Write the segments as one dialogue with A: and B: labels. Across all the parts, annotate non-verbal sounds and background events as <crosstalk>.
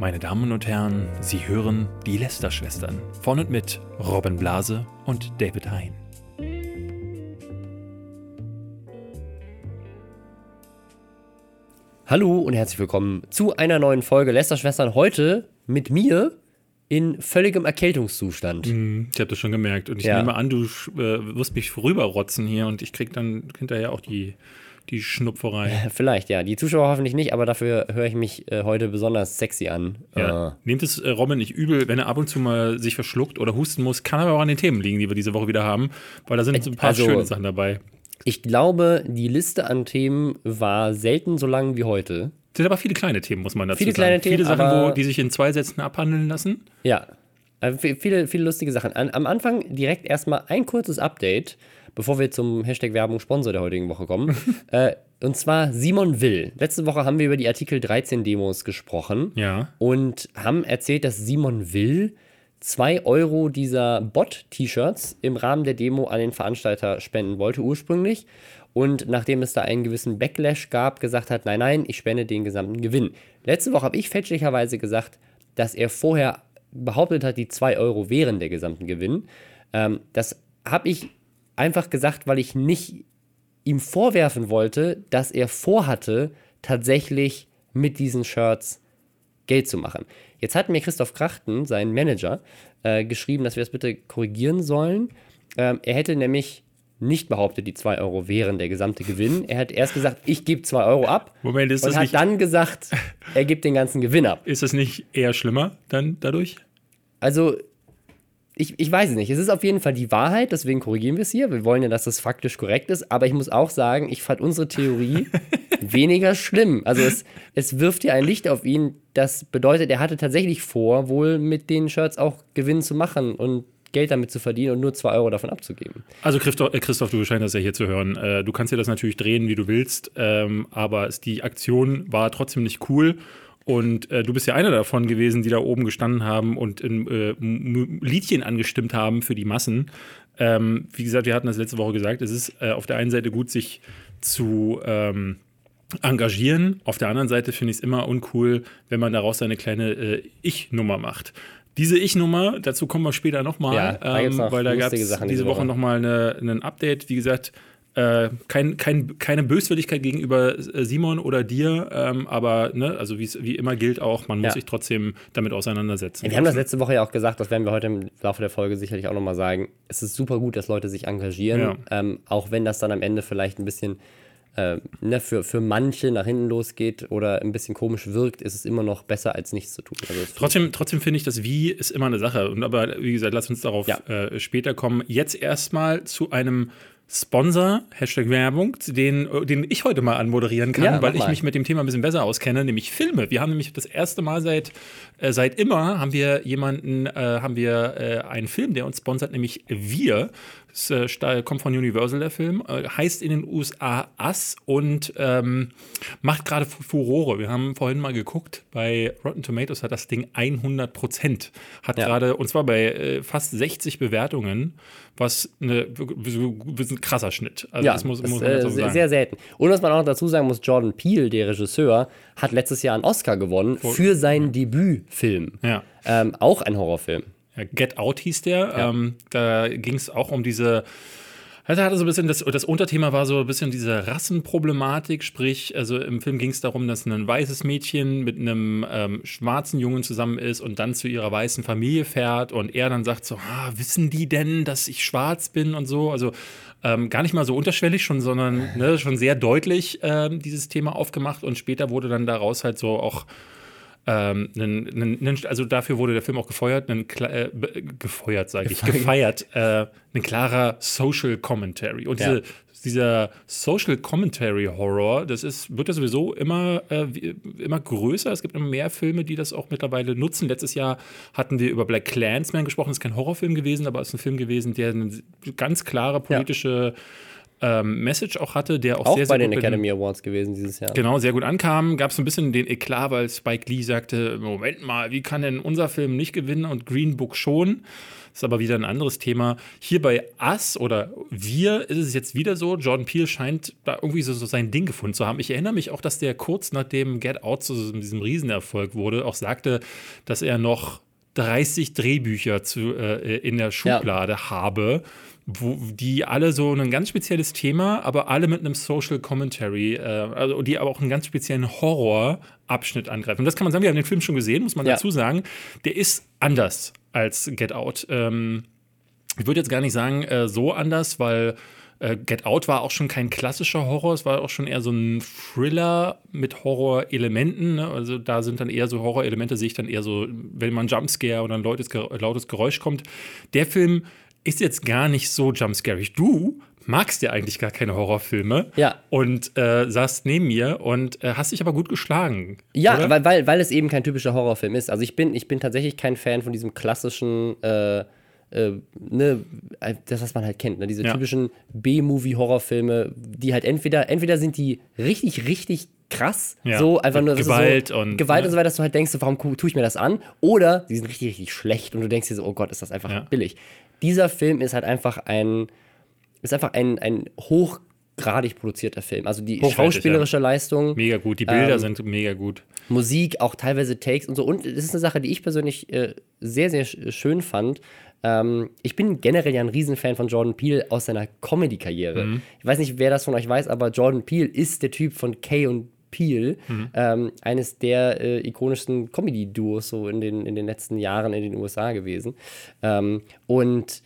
A: Meine Damen und Herren, Sie hören die Lester-Schwestern von und mit Robin Blase und David Hein.
B: Hallo und herzlich willkommen zu einer neuen Folge Lester-Schwestern. Heute mit mir in völligem Erkältungszustand.
A: Ich habe das schon gemerkt. Und ich
B: Ja.
A: nehme an, du äh, wirst mich rüberrotzen hier und ich krieg dann hinterher auch die, die Schnupferei. <laughs>
B: Vielleicht, ja. Die Zuschauer hoffentlich nicht, aber dafür höre ich mich äh, heute besonders sexy an.
A: Ja.
B: Äh,
A: Nehmt es äh, Robin nicht übel, wenn er ab und zu mal sich verschluckt oder husten muss. Kann aber auch an den Themen liegen, die wir diese Woche wieder haben, weil da sind so ein paar
B: Also-
A: schöne Sachen dabei.
B: ich glaube, die Liste an Themen war selten so lang wie heute.
A: Es sind aber viele kleine Themen, muss man dazu
B: Viele
A: sagen.
B: kleine Themen,
A: viele Sachen, wo, die sich in zwei Sätzen abhandeln lassen.
B: Ja, äh, vi- viele, viele lustige Sachen. An, am Anfang direkt erstmal ein kurzes Update, bevor wir zum Hashtag Werbung Sponsor der heutigen Woche kommen. <laughs> äh, und zwar Simon Will. Letzte Woche haben wir über die Artikel 13 Demos gesprochen.
A: Ja.
B: und haben erzählt, dass Simon Will 2 Euro dieser Bot-T-Shirts im Rahmen der Demo an den Veranstalter spenden wollte ursprünglich. Und nachdem es da einen gewissen Backlash gab, gesagt hat, nein, nein, ich spende den gesamten Gewinn. Letzte Woche habe ich fälschlicherweise gesagt, dass er vorher behauptet hat, die 2 Euro wären der gesamten Gewinn. Ähm, das habe ich einfach gesagt, weil ich nicht ihm vorwerfen wollte, dass er vorhatte, tatsächlich mit diesen Shirts Geld zu machen. Jetzt hat mir Christoph Krachten, sein Manager, äh, geschrieben, dass wir das bitte korrigieren sollen. Ähm, er hätte nämlich nicht behauptet, die 2 Euro wären der gesamte Gewinn. Er hat erst gesagt, ich gebe 2 Euro ab.
A: Moment, ist
B: und
A: das
B: hat
A: nicht-
B: dann gesagt, er gibt den ganzen Gewinn ab.
A: Ist das nicht eher schlimmer dann dadurch?
B: Also, ich, ich weiß es nicht. Es ist auf jeden Fall die Wahrheit, deswegen korrigieren wir es hier. Wir wollen ja, dass das faktisch korrekt ist. Aber ich muss auch sagen, ich fand unsere Theorie <laughs> weniger schlimm. Also, es, es wirft ja ein Licht auf ihn. Das bedeutet, er hatte tatsächlich vor, wohl mit den Shirts auch Gewinn zu machen und Geld damit zu verdienen und nur 2 Euro davon abzugeben.
A: Also Christoph, äh, Christoph, du scheinst das ja hier zu hören. Äh, du kannst dir das natürlich drehen, wie du willst, ähm, aber die Aktion war trotzdem nicht cool. Und äh, du bist ja einer davon gewesen, die da oben gestanden haben und in, äh, Liedchen angestimmt haben für die Massen. Ähm, wie gesagt, wir hatten das letzte Woche gesagt, es ist äh, auf der einen Seite gut, sich zu ähm, engagieren. Auf der anderen Seite finde ich es immer uncool, wenn man daraus seine kleine äh, Ich-Nummer macht. Diese Ich-Nummer, dazu kommen wir später nochmal,
B: Ja, da noch
A: weil da gab es diese Woche
B: Woche.
A: nochmal ein Update. Wie gesagt, äh, kein, kein, keine Böswilligkeit gegenüber äh, Simon oder dir, ähm, aber ne, also wie immer gilt auch, man muss
B: Ja.
A: sich trotzdem damit auseinandersetzen.
B: Wir haben das letzte Woche ja auch gesagt, das werden wir heute im Laufe der Folge sicherlich auch nochmal sagen. Es ist super gut, dass Leute sich engagieren,
A: Ja.
B: ähm, auch wenn das dann am Ende vielleicht ein bisschen äh, ne, für, für manche nach hinten losgeht oder ein bisschen komisch wirkt, ist es immer noch besser, als nichts zu tun. Also
A: Trotzdem, trotzdem finde ich, das Wie ist immer eine Sache. Und aber wie gesagt, lass uns darauf
B: Ja.
A: äh, später kommen. Jetzt erstmal zu einem Sponsor, Hashtag Werbung, den, den ich heute mal anmoderieren kann,
B: Ja,
A: weil ich mich mit dem Thema ein bisschen besser auskenne, nämlich Filme. Wir haben nämlich das erste Mal seit, äh, seit immer haben wir jemanden, äh, haben wir äh, einen Film, der uns sponsert, nämlich Wir. Das äh, kommt von Universal, der Film, äh, heißt in den USA Us und ähm, macht gerade Fu- Furore. Wir haben vorhin mal geguckt, bei Rotten Tomatoes hat das Ding 100 Prozent. Hat
B: Ja.
A: gerade, und zwar bei äh, fast 60 Bewertungen, was eine, so- ein krasser Schnitt. Also
B: ja,
A: das muss,
B: ist,
A: muss man
B: äh,
A: auch
B: sehr,
A: sagen.
B: sehr selten. Und was man auch noch dazu sagen muss, Jordan Peele, der Regisseur, hat letztes Jahr einen Oscar gewonnen für seinen Debütfilm.
A: ja.
B: Ähm, auch ein Horrorfilm.
A: Ja, Get Out hieß der.
B: Ja.
A: Ähm, da ging es auch um diese. Also hatte so ein bisschen das, das Unterthema war so ein bisschen diese Rassenproblematik, sprich, also im Film ging es darum, dass ein weißes Mädchen mit einem ähm, schwarzen Jungen zusammen ist und dann zu ihrer weißen Familie fährt und er dann sagt so, ah, wissen die denn, dass ich schwarz bin und so, also ähm, gar nicht mal so unterschwellig schon, sondern ne, schon sehr deutlich ähm, dieses Thema aufgemacht und später wurde dann daraus halt so auch ähm, nen, nen, nen, also dafür wurde der Film auch gefeuert, nen, kla- äh, gefeuert, sage ich, gefeiert, äh, ein klarer Social Commentary. Und
B: Ja.
A: diese, dieser Social Commentary Horror, das ist, wird ja sowieso immer, äh, immer größer. Es gibt immer mehr Filme, die das auch mittlerweile nutzen. Letztes Jahr hatten wir über Black Clansman gesprochen. Das ist kein Horrorfilm gewesen, aber es ist ein Film gewesen, der eine ganz klare politische ähm, Message auch hatte, der auch,
B: Auch
A: sehr,
B: bei
A: sehr
B: den
A: gut
B: Academy Awards gewesen dieses Jahr.
A: Genau, sehr gut ankam. Gab es ein bisschen den Eklat, weil Spike Lee sagte: Moment mal, wie kann denn unser Film nicht gewinnen und Green Book schon? Das ist aber wieder ein anderes Thema. Hier bei Us oder Wir ist es jetzt wieder so. Jordan Peele scheint da irgendwie so, so sein Ding gefunden zu haben. Ich erinnere mich auch, dass der kurz nachdem Get Out zu diesem Riesenerfolg wurde, auch sagte, dass er noch 30 Drehbücher zu, äh, in der Schublade habe, wo, die alle so ein ganz spezielles Thema, aber alle mit einem Social Commentary, äh, also die aber auch einen ganz speziellen Horrorabschnitt angreifen. Und das kann man sagen, wir haben den Film schon gesehen, muss man
B: Ja.
A: dazu sagen. Der ist anders als Get Out. Ähm, ich würde jetzt gar nicht sagen, äh, so anders, weil äh, Get Out war auch schon kein klassischer Horror, es war auch schon eher so ein Thriller mit Horrorelementen. Ne? Also da sind dann eher so Horrorelemente, sehe ich dann eher so, wenn man Jumpscare oder ein lautes, lautes Geräusch kommt. Der Film ist jetzt gar nicht so jumpscarig. Du magst ja eigentlich gar keine Horrorfilme.
B: Ja.
A: Und äh, saßt neben mir und äh, hast dich aber gut geschlagen.
B: Ja,
A: oder?
B: weil, weil, weil es eben kein typischer Horrorfilm ist. Also ich bin, ich bin tatsächlich kein Fan von diesem klassischen, äh, äh, ne, äh, das, was man halt kennt, ne? diese
A: Ja.
B: typischen B-Movie-Horrorfilme, die halt entweder, entweder sind die richtig, richtig krass,
A: Ja.
B: so einfach nur
A: Gewalt
B: so,
A: und-
B: Gewalt
A: ne?
B: und so weiter, dass du halt denkst, warum tue ich mir das an? Oder die sind richtig, richtig schlecht und du denkst dir so, oh Gott, ist das einfach
A: Ja.
B: billig. Dieser Film ist halt einfach ein, ist einfach ein, ein hochgradig produzierter Film. Also die schauspielerische Leistung,
A: Mega gut. Die Bilder
B: Ähm,
A: sind mega gut.
B: Musik, auch teilweise Takes und so. Und das ist eine Sache, die ich persönlich äh, sehr, sehr sch schön fand. Ähm, ich bin generell ja ein Riesenfan von Jordan Peele aus seiner Comedy-Karriere. Ich weiß nicht, wer das von euch weiß, aber Jordan Peele ist der Typ von Kay und Peele, ähm, eines der äh, ikonischsten Comedy-Duos so in den, in den letzten Jahren in den USA gewesen. Ähm, und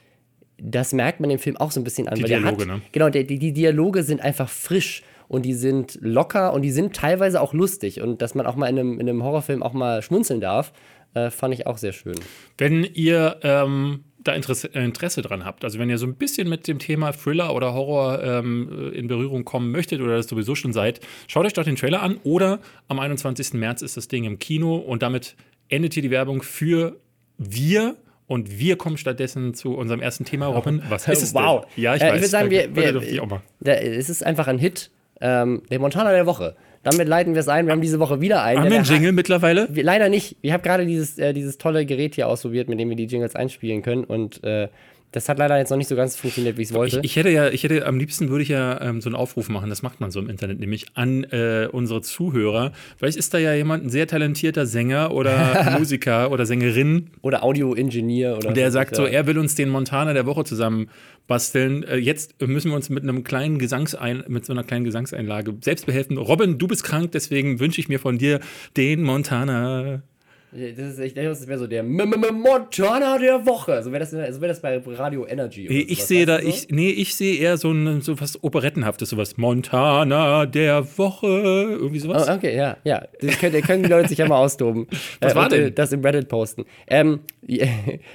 B: das merkt man im Film auch so ein bisschen an.
A: Die
B: weil der
A: Dialoge,
B: hat,
A: ne?
B: Genau, der, die, die Dialoge sind einfach frisch und die sind locker und die sind teilweise auch lustig. Und dass man auch mal in einem, in einem Horrorfilm auch mal schmunzeln darf, äh, fand ich auch sehr schön.
A: Wenn ihr ähm, da Interesse, äh, Interesse dran habt, also wenn ihr so ein bisschen mit dem Thema Thriller oder Horror ähm, in Berührung kommen möchtet oder das sowieso schon seid, schaut euch doch den Trailer an oder am 21. März ist das Ding im Kino und damit endet hier die Werbung für wir. Und wir kommen stattdessen zu unserem ersten Thema, Robin. Was ist es
B: wow.
A: denn? Ja, ich
B: Äh,
A: weiß.
B: Ich würde sagen, wir, wir. Da, es ist einfach ein Hit. Ähm, der Montana der Woche. Damit leiten wir es ein. Wir haben diese Woche wieder einen.
A: Haben wir einen Jingle mittlerweile?
B: Wir, leider nicht. Ich habe gerade dieses, äh, dieses tolle Gerät hier ausprobiert, mit dem wir die Jingles einspielen können. Und äh, das hat leider jetzt noch nicht so ganz funktioniert, wie ich es wollte.
A: Ich, hätte ja, ich hätte am liebsten würde ich ja ähm, so einen Aufruf machen, das macht man so im Internet, nämlich an äh, unsere Zuhörer. Vielleicht ist da ja jemand, ein sehr talentierter Sänger oder <laughs> Musiker oder Sängerin,
B: Oder Audio-Ingenieur oder
A: der sagt so, er will uns den Montana der Woche zusammen basteln. Äh, jetzt müssen wir uns mit einem kleinen Gesangsein, mit so einer kleinen Gesangseinlage selbst behelfen. Robin, du bist krank, deswegen wünsche ich mir von dir den Montana.
B: Das ist, ich denke, das wäre so der M -M -M Montana der Woche. So wäre das, so wär das bei Radio Energy. Oder
A: Ich sehe da,
B: so?
A: ich, nee, ich sehe eher so ein so was Operettenhaftes, sowas. Montana der Woche, irgendwie sowas.
B: Oh, okay, ja, ja. Das können, können die Leute sich ja mal austoben. <laughs>
A: Was
B: äh,
A: war
B: und, äh,
A: denn?
B: Das im Reddit posten. Ähm, <laughs>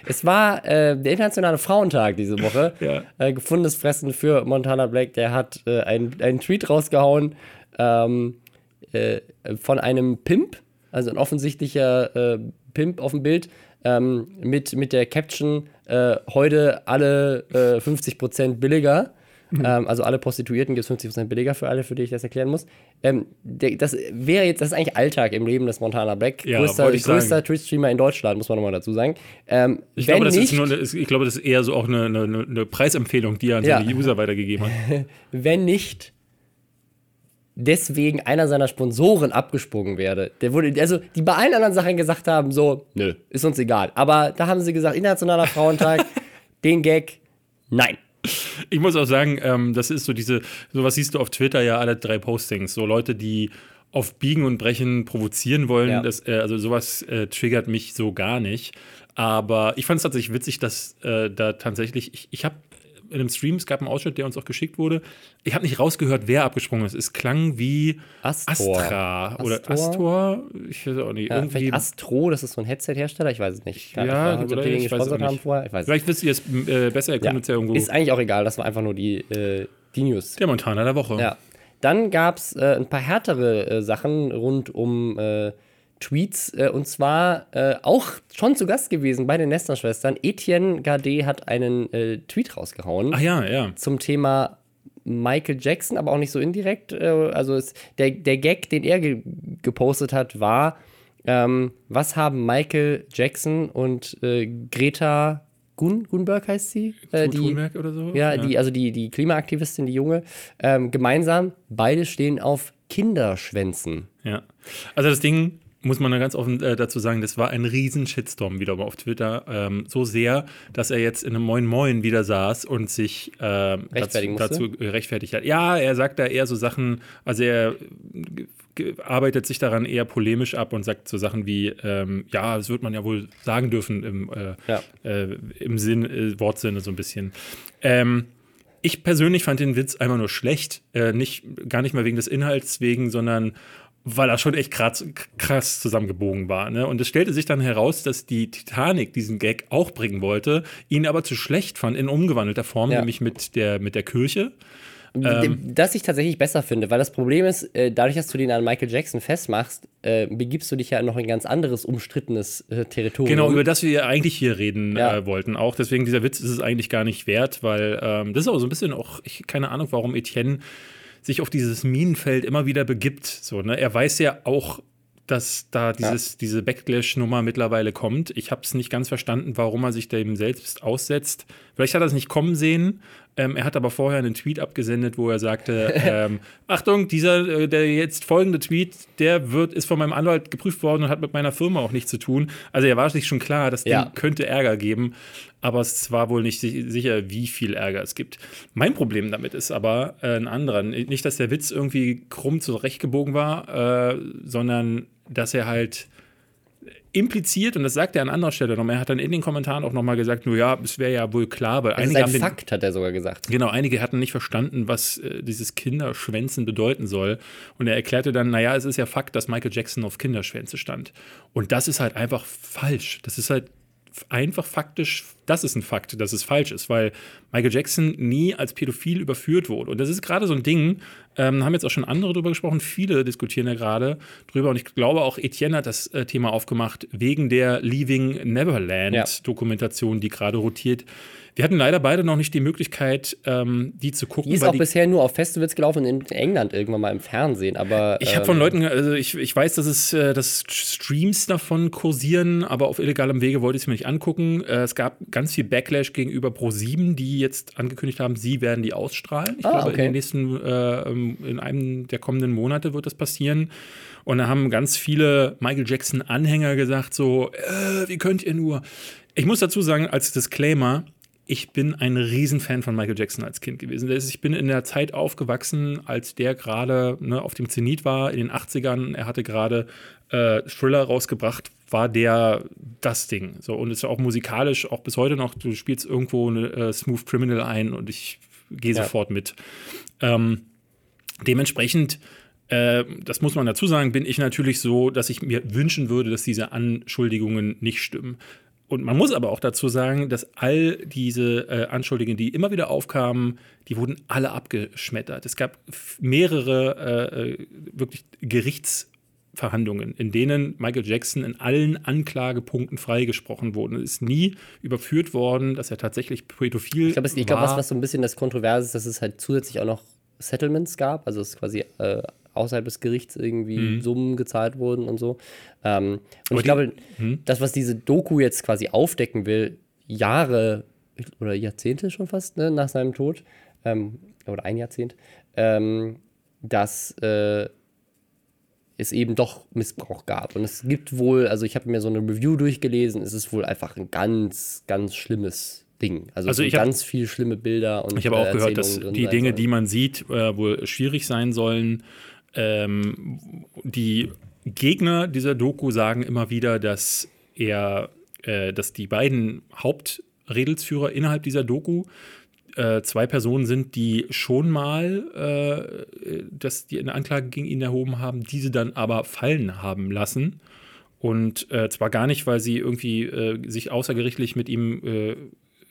B: es war äh, der internationale Frauentag diese Woche. <laughs>
A: Ja.
B: Äh, gefundenes Fressen für Montana Black. Der hat äh, einen, einen Tweet rausgehauen ähm, äh, von einem Pimp, also ein offensichtlicher äh, Pimp auf dem Bild, ähm, mit, mit der Caption: äh, Heute alle äh, 50% billiger.
A: Mhm.
B: Ähm, also alle Prostituierten gibt es 50% billiger für alle, für die ich das erklären muss. Ähm, der, das wäre jetzt, das ist eigentlich Alltag im Leben des Montana Black.
A: Ja,
B: größter größter Twitch-Streamer in Deutschland, muss man nochmal dazu sagen. Ähm,
A: Ich glaube, das
B: nicht,
A: ist nur ich glaube, das ist eher so auch eine, eine, eine Preisempfehlung, die er an
B: Ja.
A: seine User weitergegeben hat. <laughs>
B: wenn nicht deswegen einer seiner Sponsoren abgesprungen werde. Der wurde, also die bei allen anderen Sachen gesagt haben, so, nö, ist uns egal. Aber da haben sie gesagt, Internationaler Frauentag, <laughs> den Gag, nein.
A: Ich muss auch sagen, ähm, das ist so diese, sowas siehst du auf Twitter ja alle drei Postings. So Leute, die auf Biegen und Brechen provozieren wollen.
B: Ja.
A: Das, äh, also sowas äh, triggert mich so gar nicht. Aber ich fand es tatsächlich witzig, dass äh, da tatsächlich, ich, ich habe in einem Stream, es gab einen Ausschnitt, der uns auch geschickt wurde. Ich habe nicht rausgehört, wer abgesprungen ist. Es klang wie
B: Astor.
A: Astra oder
B: Astor?
A: Astor. Ich weiß auch nicht.
B: Ja,
A: irgendwie.
B: vielleicht Astro, das ist so ein Headset-Hersteller, ich weiß es nicht. Keine
A: Ja,
B: Ahnung, ob
A: oder
B: die den gesponsert haben
A: nicht.
B: vorher, ich weiß
A: Vielleicht wisst ihr es äh, besser, ihr könnt uns ja irgendwo.
B: Ist eigentlich auch egal, das war einfach nur die, äh, die News.
A: der Montana der Woche.
B: Ja. Dann gab es äh, ein paar härtere äh, Sachen rund um äh, Tweets. Äh, und zwar äh, auch schon zu Gast gewesen bei den Nestler-Schwestern. Etienne Gardet hat einen äh, Tweet rausgehauen
A: Ach ja, ja.
B: zum Thema Michael Jackson, aber auch nicht so indirekt. Äh, also es, der, der Gag, den er ge gepostet hat, war, ähm, was haben Michael Jackson und äh, Greta Gun Gunberg heißt sie? Äh, die,
A: oder so?
B: ja, die, also die, die Klimaaktivistin, die Junge, ähm, gemeinsam, beide stehen auf Kinderschwänzen.
A: Ja. Also das Ding muss man da ganz offen äh, dazu sagen, das war ein riesen Shitstorm wieder auf Twitter. Ähm, so sehr, dass er jetzt in einem Moin Moin wieder saß und sich ähm, dazu,
B: Rechtfertigen
A: dazu äh, rechtfertigt hat. Ja, er sagt da eher so Sachen, also er ge- arbeitet sich daran eher polemisch ab und sagt so Sachen wie, ähm, ja, das wird man ja wohl sagen dürfen im, äh,
B: Ja.
A: äh, im Sinn, äh, Wortsinne so ein bisschen. Ähm, ich persönlich fand den Witz einfach nur schlecht. Äh, nicht, gar nicht mal wegen des Inhalts wegen, sondern weil er schon echt krass, krass zusammengebogen war. Ne? Und es stellte sich dann heraus, dass die Titanic diesen Gag auch bringen wollte, ihn aber zu schlecht fand in umgewandelter Form,
B: Ja.
A: nämlich mit der, mit der Kirche. Ähm.
B: Das ich tatsächlich besser finde, weil das Problem ist, äh, dadurch, dass du den an Michael Jackson festmachst, äh, begibst du dich ja noch in ein ganz anderes, umstrittenes äh, Territorium.
A: Genau, über das wir ja eigentlich hier reden
B: Ja.
A: äh, wollten. Auch deswegen, dieser Witz ist es eigentlich gar nicht wert, weil ähm, das ist auch so ein bisschen auch, ich keine Ahnung, warum Etienne sich auf dieses Minenfeld immer wieder begibt. So, ne? Er weiß ja auch, dass da dieses, diese Backlash-Nummer mittlerweile kommt. Ich habe es nicht ganz verstanden, warum er sich dem selbst aussetzt. Vielleicht hat er es nicht kommen sehen. Ähm, er hat aber vorher einen Tweet abgesendet, wo er sagte: ähm, <laughs> Achtung, dieser, äh, der jetzt folgende Tweet, der wird, ist von meinem Anwalt geprüft worden und hat mit meiner Firma auch nichts zu tun. Also er war sich schon klar, das Ding
B: Ja.
A: könnte Ärger geben, aber es war wohl nicht si- sicher, wie viel Ärger es gibt. Mein Problem damit ist aber äh, ein anderer. Nicht, dass der Witz irgendwie krumm zurechtgebogen war, äh, sondern dass er halt impliziert, und das sagt er an anderer Stelle nochmal, er hat dann in den Kommentaren auch nochmal gesagt, nur ja, es wäre ja wohl klar, weil
B: das ist
A: einige
B: ein
A: haben den,
B: Fakt, hat er sogar gesagt.
A: Genau, einige hatten nicht verstanden, was äh, dieses Kinderschwänzen bedeuten soll. Und er erklärte dann, naja, es ist ja Fakt, dass Michael Jackson auf Kinderschwänze stand. Und das ist halt einfach falsch. Das ist halt einfach faktisch, das ist ein Fakt, dass es falsch ist, weil Michael Jackson nie als pädophil überführt wurde. Und das ist gerade so ein Ding, ähm, haben jetzt auch schon andere drüber gesprochen, viele diskutieren ja gerade drüber. Und ich glaube auch, Etienne hat das äh, Thema aufgemacht, wegen der Leaving Neverland
B: Ja.
A: Dokumentation, die gerade rotiert. Wir hatten leider beide noch nicht die Möglichkeit, ähm, die zu gucken.
B: Die ist auch bisher nur auf Festivals gelaufen und in England irgendwann mal im Fernsehen, aber.
A: ich habe
B: ähm,
A: von Leuten, also ich, ich weiß, dass es äh, dass Streams davon kursieren, aber auf illegalem Wege wollte ich es mir nicht angucken. Äh, es gab ganz viel Backlash gegenüber Pro7, die jetzt angekündigt haben, sie werden die ausstrahlen. Ich
B: Ah,
A: glaube, in
B: okay.
A: den nächsten, äh, ähm, in einem der kommenden Monate wird das passieren. Und da haben ganz viele Michael Jackson-Anhänger gesagt: so, äh, wie könnt ihr nur? Ich muss dazu sagen, als Disclaimer, ich bin ein Riesenfan von Michael Jackson als Kind gewesen. Ich bin in der Zeit aufgewachsen, als der gerade ne, auf dem Zenit war, in den 80ern. Er hatte gerade äh, Thriller rausgebracht, war der das Ding. So, und ist auch musikalisch, auch bis heute noch, du spielst irgendwo eine äh, Smooth Criminal ein und ich gehe
B: Ja.
A: sofort mit. Ähm, dementsprechend, äh, das muss man dazu sagen, bin ich natürlich so, dass ich mir wünschen würde, dass diese Anschuldigungen nicht stimmen. Und man muss aber auch dazu sagen, dass all diese äh, Anschuldigungen, die immer wieder aufkamen, die wurden alle abgeschmettert. Es gab mehrere äh, äh, wirklich Gerichtsverhandlungen, in denen Michael Jackson in allen Anklagepunkten freigesprochen wurde. Es ist nie überführt worden, dass er tatsächlich pädophil
B: Ich glaube, ich glaub,
A: war.
B: was, was so ein bisschen das Kontroverse ist, dass es halt zusätzlich auch noch Settlements gab, also es quasi äh, außerhalb des Gerichts irgendwie Summen gezahlt wurden und so. Ähm, und
A: Mhm. Aber
B: ich glaube,
A: hm?
B: das, was diese Doku jetzt quasi aufdecken will, Jahre oder Jahrzehnte schon fast ne, nach seinem Tod, ähm, oder ein Jahrzehnt, ähm, dass äh, es eben doch Missbrauch gab. Und es gibt wohl, also ich habe mir so eine Review durchgelesen, es ist wohl einfach ein ganz, ganz schlimmes Ding. Also,
A: Also ich
B: sind
A: hab-
B: ganz viel schlimme Bilder und
A: Ich habe auch
B: äh,
A: gehört, dass die Dinge, die man sieht, äh, wohl schwierig sein sollen. Ähm, die Gegner dieser Doku sagen immer wieder, dass er, äh, dass die beiden Hauptredelsführer innerhalb dieser Doku äh, zwei Personen sind, die schon mal, äh, dass die eine Anklage gegen ihn erhoben haben, diese dann aber fallen haben lassen. Und äh, zwar gar nicht, weil sie irgendwie äh, sich außergerichtlich mit ihm äh,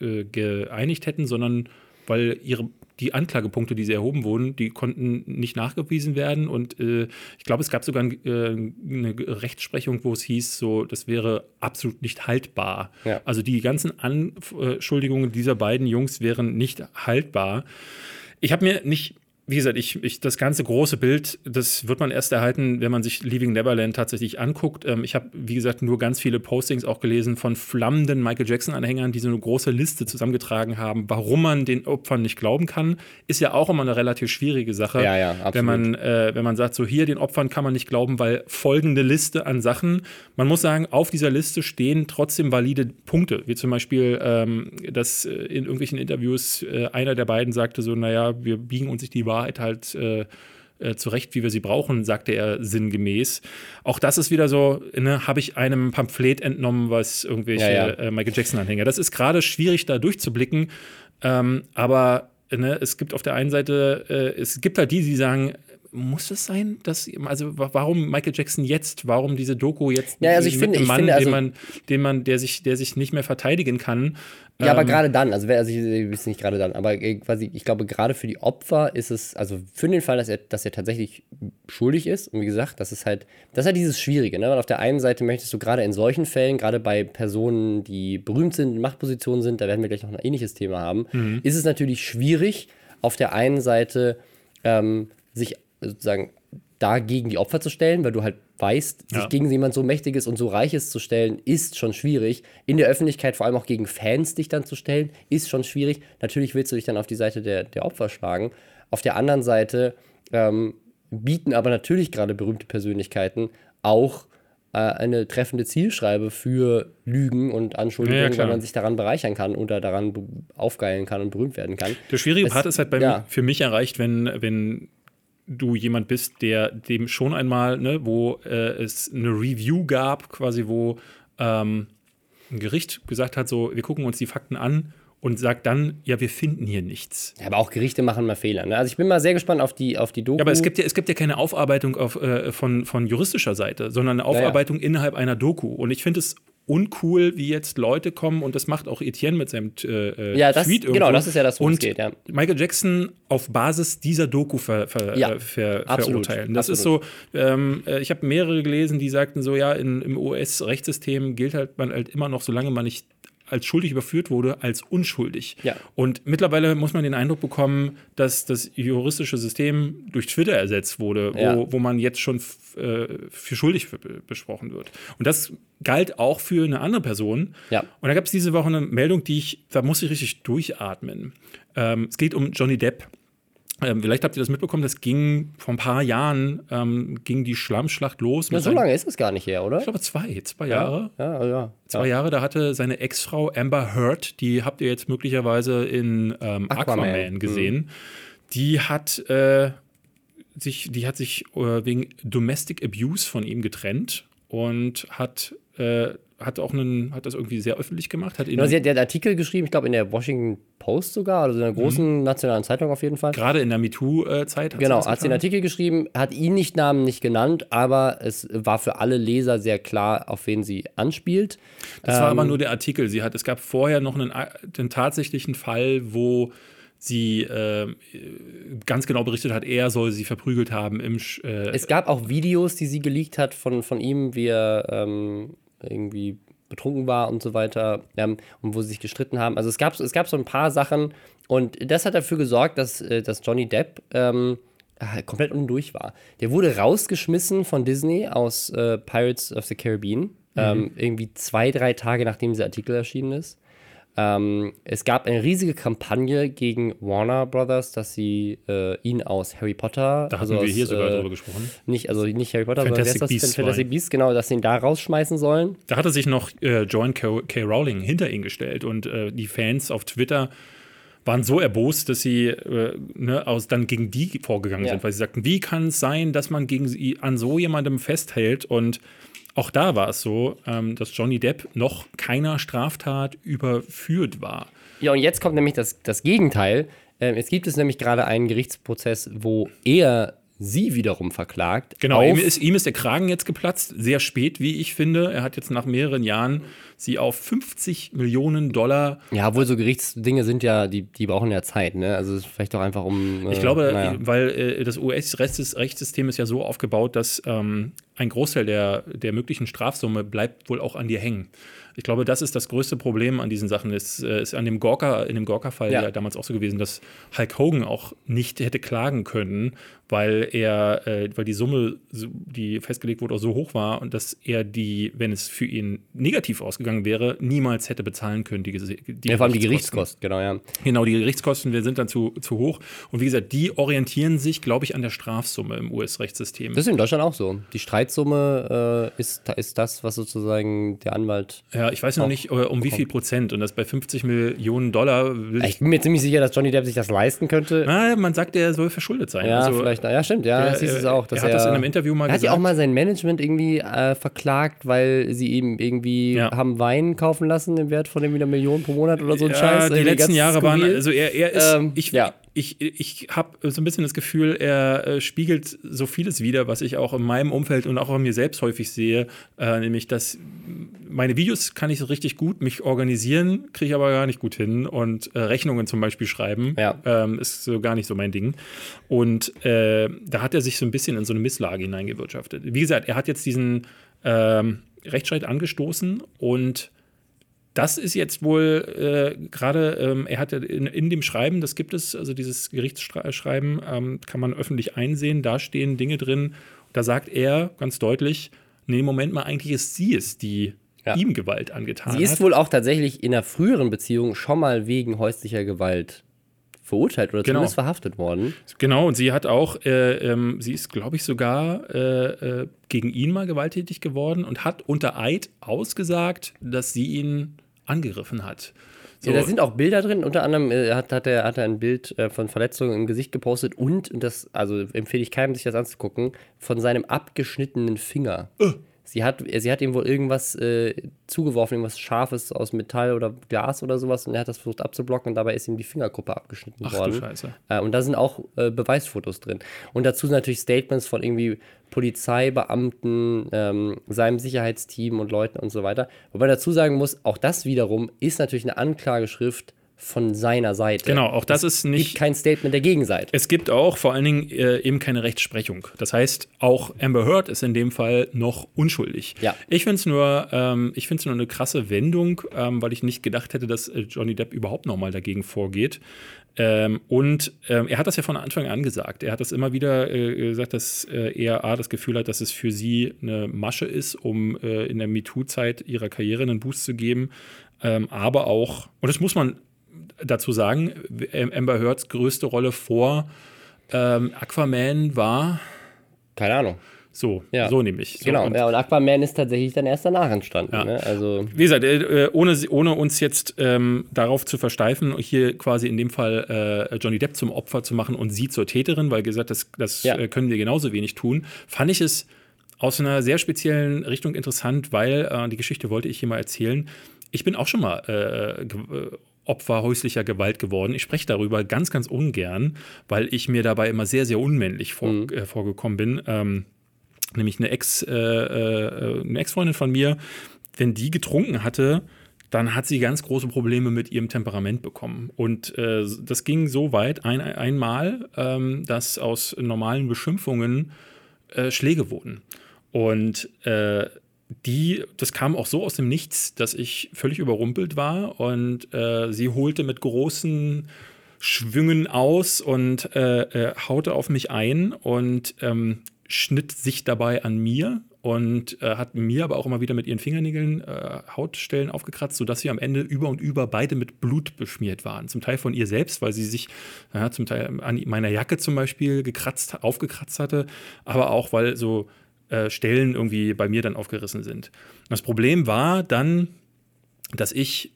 A: äh, geeinigt hätten, sondern weil ihre die Anklagepunkte, die sie erhoben wurden, die konnten nicht nachgewiesen werden. Und äh, ich glaube, es gab sogar ein, äh, eine Rechtsprechung, wo es hieß, so, das wäre absolut nicht haltbar.
B: Ja.
A: Also die ganzen Anschuldigungen dieser beiden Jungs wären nicht haltbar. Ich habe mir nicht wie gesagt, ich, ich, das ganze große Bild, das wird man erst erhalten, wenn man sich Leaving Neverland tatsächlich anguckt. Ähm, ich habe, wie gesagt, nur ganz viele Postings auch gelesen von flammenden Michael Jackson-Anhängern, die so eine große Liste zusammengetragen haben, warum man den Opfern nicht glauben kann. Ist ja auch immer eine relativ schwierige Sache.
B: Ja, ja, absolut.
A: Wenn man, äh, wenn man sagt, so hier, den Opfern kann man nicht glauben, weil folgende Liste an Sachen. Man muss sagen, auf dieser Liste stehen trotzdem valide Punkte, wie zum Beispiel, ähm, dass äh, in irgendwelchen Interviews äh, einer der beiden sagte so, naja, wir biegen uns nicht die Wahrheit Wahrheit halt äh, äh, zurecht, wie wir sie brauchen, sagte er sinngemäß. Auch das ist wieder so, ne, habe ich einem Pamphlet entnommen, was irgendwelche ja, ja. Äh, Michael Jackson-Anhänger. Das ist gerade schwierig, da durchzublicken. Ähm, aber ne, es gibt auf der einen Seite, äh, es gibt halt die, die sagen, muss es sein, dass also warum Michael Jackson jetzt, warum diese Doku jetzt
B: ja, also ich
A: mit
B: finde,
A: einem Mann,
B: finde, also
A: den man, den man, der sich, der sich nicht mehr verteidigen kann,
B: ja, aber
A: Ähm,
B: gerade dann, also, also ich, ich weiß nicht gerade dann, aber äh, quasi, ich glaube, gerade für die Opfer ist es, also für den Fall, dass er, dass er tatsächlich schuldig ist, und wie gesagt, das ist halt, das ist halt dieses Schwierige, ne? Weil auf der einen Seite möchtest du gerade in solchen Fällen, gerade bei Personen, die berühmt sind, in Machtpositionen sind, da werden wir gleich noch ein ähnliches Thema haben,
A: Mhm.
B: ist es natürlich schwierig, auf der einen Seite ähm, sich sozusagen dagegen die Opfer zu stellen, weil du halt weißt, sich
A: Ja.
B: gegen jemand so Mächtiges und so Reiches zu stellen, ist schon schwierig. In der Öffentlichkeit, vor allem auch gegen Fans dich dann zu stellen, ist schon schwierig. Natürlich willst du dich dann auf die Seite der, der Opfer schlagen. Auf der anderen Seite ähm, bieten aber natürlich gerade berühmte Persönlichkeiten auch äh, eine treffende Zielschreibe für Lügen und Anschuldigungen,
A: ja,
B: weil man sich daran bereichern kann oder daran aufgeilen kann und berühmt werden kann.
A: Der schwierige
B: Es-
A: Part ist halt bei
B: ja.
A: für mich erreicht, wenn, wenn du jemand bist, der dem schon einmal, ne, wo äh, es eine Review gab, quasi, wo ähm, ein Gericht gesagt hat, so, wir gucken uns die Fakten an und sagt dann, ja, wir finden hier nichts.
B: Ja, aber auch Gerichte machen mal Fehler. Ne? Also ich bin mal sehr gespannt auf die, auf die Doku.
A: Ja, aber es gibt ja, es gibt ja keine Aufarbeitung auf, äh, von, von juristischer Seite, sondern eine. Aufarbeitung innerhalb einer Doku. Und ich finde es uncool, wie jetzt Leute kommen, und das macht auch Etienne mit seinem äh, äh,
B: Ja, das-
A: Tweet
B: genau,
A: irgendwo.
B: das ist ja das, worum es geht, ja.
A: Michael Jackson auf Basis dieser Doku ver, ver,
B: Ja,
A: äh, ver,
B: absolut,
A: verurteilen. Das
B: absolut.
A: ist so, ähm, äh, ich habe mehrere gelesen, die sagten so, ja, in, im US-Rechtssystem gilt halt man halt immer noch, solange man nicht als schuldig überführt wurde, als unschuldig.
B: Ja.
A: Und mittlerweile muss man den Eindruck bekommen, dass das juristische System durch Twitter ersetzt wurde, wo,
B: Ja.
A: wo man jetzt schon äh, für schuldig besprochen wird. Und das galt auch für eine andere Person.
B: Ja.
A: Und da gab es diese Woche eine Meldung, die ich, da musste ich richtig durchatmen. Ähm, es geht um Johnny Depp. Ähm, vielleicht habt ihr das mitbekommen, das ging vor ein paar Jahren, ähm, ging die Schlammschlacht los. Mit
B: so lange ist es gar nicht her, oder?
A: Ich glaube zwei, zwei Jahre.
B: Ja, ja.
A: Zwei Jahre, da hatte seine Ex-Frau Amber Heard, die habt ihr jetzt möglicherweise in ähm,
B: Aquaman.
A: Aquaman, gesehen, die hat äh, sich, die hat sich äh, wegen Domestic Abuse von ihm getrennt und hat, äh, hat auch einen, hat das irgendwie sehr öffentlich gemacht, hat
B: Genau, sie hat einen Artikel geschrieben, ich glaube in der Washington Post sogar, also in einer großen nationalen Zeitung auf jeden Fall.
A: gerade in der MeToo-Zeit hat
B: Genau,
A: das
B: hat sie einen. Artikel geschrieben, hat ihn nicht Namen nicht genannt, aber es war für alle Leser sehr klar, auf wen sie anspielt.
A: Das war aber
B: Ähm,
A: nur der Artikel. Sie hat, es gab vorher noch einen, einen tatsächlichen Fall, wo sie äh, ganz genau berichtet hat, er soll sie verprügelt haben im Sch- äh,
B: Es gab auch Videos, die sie geleakt hat von, von ihm, wie er ähm, irgendwie betrunken war und so weiter ähm, und wo sie sich gestritten haben. Also es gab, es gab so ein paar Sachen und das hat dafür gesorgt, dass, äh, dass Johnny Depp ähm, äh, komplett undurch war. Der wurde rausgeschmissen von Disney aus äh, Pirates of the Caribbean, ähm, irgendwie zwei, drei Tage nachdem dieser Artikel erschienen ist. Ähm, es gab eine riesige Kampagne gegen Warner Brothers, dass sie äh, ihn aus Harry Potter,
A: Da hatten
B: also
A: wir
B: aus,
A: hier sogar
B: äh,
A: drüber gesprochen.
B: nicht, also nicht Harry Potter,
A: Fantastic
B: sondern
A: Beasts?
B: Fantastic Beasts, genau, dass sie ihn da rausschmeißen sollen.
A: Da hatte sich noch äh, Joan K. K. Rowling hinter ihn gestellt und äh, die Fans auf Twitter waren so erbost, dass sie äh, ne, aus, dann gegen die vorgegangen
B: Ja.
A: sind, weil sie sagten, wie kann es sein, dass man gegen sie an so jemandem festhält und auch da war es so, ähm, dass Johnny Depp noch keiner Straftat überführt war.
B: Ja, und jetzt kommt nämlich das, das Gegenteil. Ähm, jetzt gibt es nämlich gerade einen Gerichtsprozess, wo er sie wiederum verklagt.
A: Genau, ihm ist, ihm ist der Kragen jetzt geplatzt, sehr spät, wie ich finde. Er hat jetzt nach mehreren Jahren sie auf 50 Millionen Dollar
B: ja, obwohl so Gerichtsdinge sind ja, die, die brauchen ja Zeit, ne? Also es ist vielleicht doch einfach um. Äh,
A: Ich glaube,
B: naja.
A: weil äh, das US-Rechtssystem ist ja so aufgebaut, dass ähm, ein Großteil der, der möglichen Strafsumme bleibt wohl auch an dir hängen. Ich glaube, das ist das größte Problem an diesen Sachen. Es ist, ist an dem Gorka, in dem Gorka-Fall ja. ja. damals auch so gewesen, dass Hulk Hogan auch nicht hätte klagen können, weil er, äh, weil die Summe, die festgelegt wurde, auch so hoch war und dass er die, wenn es für ihn negativ ausgegangen wäre, niemals hätte bezahlen können. Die,
B: die ja, vor allem die Gerichtskosten, genau, ja.
A: Genau, die Gerichtskosten wir sind dann zu, zu hoch. Und wie gesagt, die orientieren sich, glaube ich, an der Strafsumme im US-Rechtssystem.
B: Das ist in Deutschland auch so. Die Streitsumme äh, ist, ist das, was sozusagen der Anwalt.
A: Ja, ich weiß noch nicht, äh, um wie viel Prozent. Und das bei 50 Millionen Dollar.
B: Ich bin mir ziemlich sicher, dass Johnny Depp sich das leisten könnte.
A: Na, man sagt, er soll verschuldet sein.
B: Ja, also, vielleicht. Ja, stimmt, ja, das hieß es auch.
A: er hat das in einem Interview mal
B: er gesagt. Er hat ja auch mal sein Management irgendwie äh, verklagt, weil sie ihm irgendwie ja. haben Wein kaufen lassen im Wert von irgendwie einer Million pro Monat oder so ein
A: ja,
B: Scheiß.
A: Die letzten Jahre skurril. waren, also er, er ist, ähm, ich, ja ich, ich habe so ein bisschen das Gefühl, er äh, spiegelt so vieles wider, was ich auch in meinem Umfeld und auch an mir selbst häufig sehe, äh, nämlich dass meine Videos kann ich so richtig gut, mich organisieren, kriege ich aber gar nicht gut hin und äh, Rechnungen zum Beispiel schreiben ja. ähm, ist so gar nicht so mein Ding. Und äh, da hat er sich so ein bisschen in so eine Misslage hineingewirtschaftet. Wie gesagt, er hat jetzt diesen ähm, Rechtsstreit angestoßen und das ist jetzt wohl äh, gerade, ähm, er hatte in, in, dem Schreiben, das gibt es, also dieses Gerichtsschreiben, ähm, kann man öffentlich einsehen, da stehen Dinge drin. Da sagt er ganz deutlich, nee, Moment mal, eigentlich ist sie es, die ja. ihm Gewalt angetan hat.
B: Sie ist hat. wohl auch tatsächlich in einer früheren Beziehung schon mal wegen häuslicher Gewalt verurteilt oder genau. zumindest verhaftet worden.
A: Genau, und sie hat auch, äh, ähm, sie ist, glaube ich, sogar äh, äh, gegen ihn mal gewalttätig geworden und hat unter Eid ausgesagt, dass sie ihn angegriffen hat.
B: So. Ja, da sind auch Bilder drin. Unter anderem äh, hat, hat, er, hat er ein Bild äh, von Verletzungen im Gesicht gepostet und, das, also empfehle ich keinem, sich das anzugucken, von seinem abgeschnittenen Finger. Uh. Sie hat, sie hat ihm wohl irgendwas äh, zugeworfen, irgendwas Scharfes aus Metall oder Glas oder sowas und er hat das versucht abzublocken und dabei ist ihm die Fingerkuppe abgeschnitten Ach, worden. Du Scheiße. Äh, und da sind auch äh, Beweisfotos drin. Und dazu natürlich Statements von irgendwie Polizeibeamten, ähm, seinem Sicherheitsteam und Leuten und so weiter. Wobei man dazu sagen muss, auch das wiederum ist natürlich eine Anklageschrift von seiner Seite.
A: Genau, auch das es ist nicht. Es
B: gibt kein Statement der Gegenseite.
A: Es gibt auch vor allen Dingen äh, eben keine Rechtsprechung. Das heißt, auch Amber Heard ist in dem Fall noch unschuldig.
B: Ja.
A: Ich finde es nur, ähm, nur eine krasse Wendung, ähm, weil ich nicht gedacht hätte, dass äh, Johnny Depp überhaupt nochmal dagegen vorgeht. Ähm, und ähm, er hat das ja von Anfang an gesagt. Er hat das immer wieder äh, gesagt, dass äh, er A, das Gefühl hat, dass es für sie eine Masche ist, um äh, in der MeToo-Zeit ihrer Karriere einen Boost zu geben. Ähm, aber auch, und das muss man dazu sagen, Amber Heards größte Rolle vor ähm, Aquaman war.
B: Keine Ahnung.
A: So, ja. so nämlich. So,
B: genau, und, ja, und Aquaman ist tatsächlich dann erst danach entstanden. Ja. Ne? Also
A: Wie gesagt, äh, ohne, ohne uns jetzt ähm, darauf zu versteifen, hier quasi in dem Fall äh, Johnny Depp zum Opfer zu machen und sie zur Täterin, weil gesagt, das, das ja. äh, können wir genauso wenig tun, fand ich es aus einer sehr speziellen Richtung interessant, weil äh, die Geschichte wollte ich hier mal erzählen. Ich bin auch schon mal äh, äh, Opfer häuslicher Gewalt geworden. Ich spreche darüber ganz, ganz ungern, weil ich mir dabei immer sehr, sehr unmännlich vor, mhm. äh, vorgekommen bin. Ähm, nämlich eine Ex, äh, äh, Ex-Freundin von mir, wenn die getrunken hatte, dann hat sie ganz große Probleme mit ihrem Temperament bekommen. Und äh, das ging so weit ein, einmal, ähm, dass aus normalen Beschimpfungen äh, Schläge wurden. Und äh, die, das kam auch so aus dem Nichts, dass ich völlig überrumpelt war und äh, sie holte mit großen Schwüngen aus und äh, äh, haute auf mich ein und ähm, schnitt sich dabei an mir und äh, hat mir aber auch immer wieder mit ihren Fingernägeln äh, Hautstellen aufgekratzt, sodass sie am Ende über und über beide mit Blut beschmiert waren. Zum Teil von ihr selbst, weil sie sich ja, zum Teil an meiner Jacke zum Beispiel gekratzt, aufgekratzt hatte, aber auch, weil so äh, Stellen irgendwie bei mir dann aufgerissen sind. Das Problem war dann, dass ich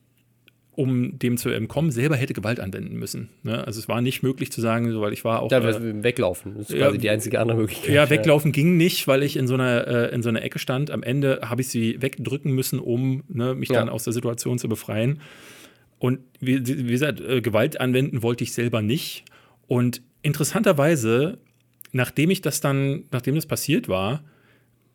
A: um dem zu entkommen, selber hätte Gewalt anwenden müssen. Ne? Also es war nicht möglich zu sagen, so, weil ich war auch.
B: Ja, äh, weglaufen. Das ist quasi die einzige andere Möglichkeit.
A: Ja, weglaufen ja. ging nicht, weil ich in so einer, äh, in so einer Ecke stand. Am Ende habe ich sie wegdrücken müssen, um ne, mich ja. dann aus der Situation zu befreien. Und wie, wie gesagt, äh, Gewalt anwenden wollte ich selber nicht. Und interessanterweise, nachdem ich das dann, nachdem das passiert war,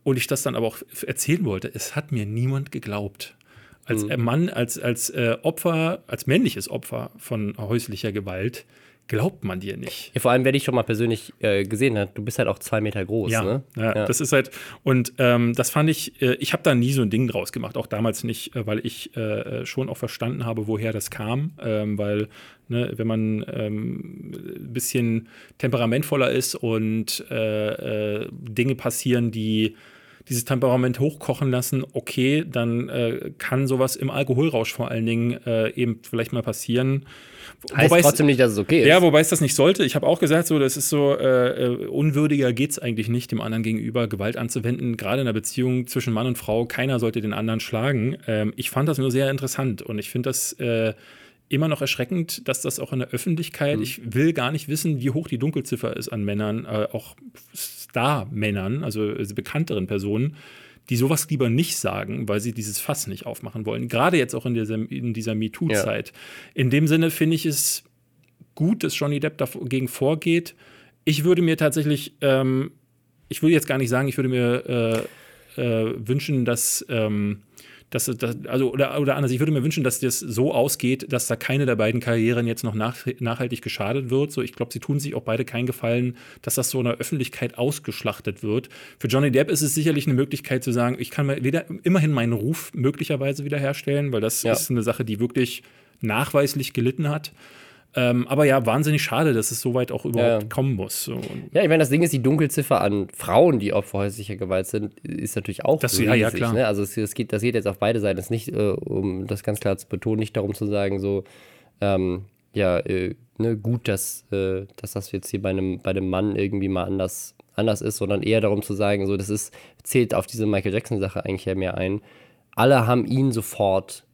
A: und ich das dann aber auch erzählen wollte, es hat mir niemand geglaubt. Als mhm. Mann, als, als äh, Opfer, als männliches Opfer von häuslicher Gewalt, glaubt man dir nicht.
B: Ja, vor allem, wer dich schon mal persönlich äh, gesehen hat, du bist halt auch zwei Meter groß.
A: Ja,
B: ne?
A: ja, das ist halt, und ähm, das fand ich, äh, ich habe da nie so ein Ding draus gemacht, auch damals nicht, äh, weil ich äh, schon auch verstanden habe, woher das kam, ähm, weil, ne, wenn man ähm, ein bisschen temperamentvoller ist und äh, äh, Dinge passieren, die dieses Temperament hochkochen lassen, okay, dann äh, kann sowas im Alkoholrausch vor allen Dingen äh, eben vielleicht mal passieren.
B: Heißt
A: Wobei es-
B: trotzdem nicht, dass es okay ist.
A: ja, wobei es das nicht sollte. Ich habe auch gesagt, so, das ist so, äh, äh, unwürdiger geht es eigentlich nicht, dem anderen gegenüber Gewalt anzuwenden, gerade in einer Beziehung zwischen Mann und Frau. Keiner sollte den anderen schlagen. Ähm, ich fand das nur sehr interessant und ich finde das äh, immer noch erschreckend, dass das auch in der Öffentlichkeit, ich will gar nicht wissen, wie hoch die Dunkelziffer ist an Männern, äh, auch Star-Männern, also äh, bekannteren Personen, die sowas lieber nicht sagen, weil sie dieses Fass nicht aufmachen wollen. Gerade jetzt auch in dieser, in dieser MeToo-Zeit. In dem Sinne finde ich es gut, dass Johnny Depp dagegen vorgeht. Ich würde mir tatsächlich, ähm, ich will jetzt gar nicht sagen, ich würde mir äh, äh, wünschen, dass, ähm, dass, dass also oder, oder anders, ich würde mir wünschen, dass das so ausgeht, dass da keine der beiden Karrieren jetzt noch nach, nachhaltig geschadet wird. So, ich glaube, sie tun sich auch beide keinen Gefallen, dass das so in der Öffentlichkeit ausgeschlachtet wird. Für Johnny Depp ist es sicherlich eine Möglichkeit zu sagen, ich kann mir wieder, immerhin meinen Ruf möglicherweise wiederherstellen, weil das
B: Ja.
A: ist eine Sache, die wirklich nachweislich gelitten hat. Ähm, aber ja, wahnsinnig schade, dass es so weit auch überhaupt
B: Ja.
A: kommen muss. So.
B: Ja, ich meine, das Ding ist, die Dunkelziffer an Frauen, die Opfer häuslicher Gewalt sind, ist natürlich auch
A: Das-
B: riesig.
A: ja, ja, klar.
B: Ne? Also es, es, geht, das geht jetzt auf beide Seiten. Es ist nicht, äh, um das ganz klar zu betonen, nicht darum zu sagen, so, ähm, ja, äh, ne, gut, dass, äh, dass das jetzt hier bei einem, bei einem Mann irgendwie mal anders, anders ist, sondern eher darum zu sagen, so, das ist, zählt auf diese Michael Jackson-Sache eigentlich ja mehr ein. Alle haben ihn sofort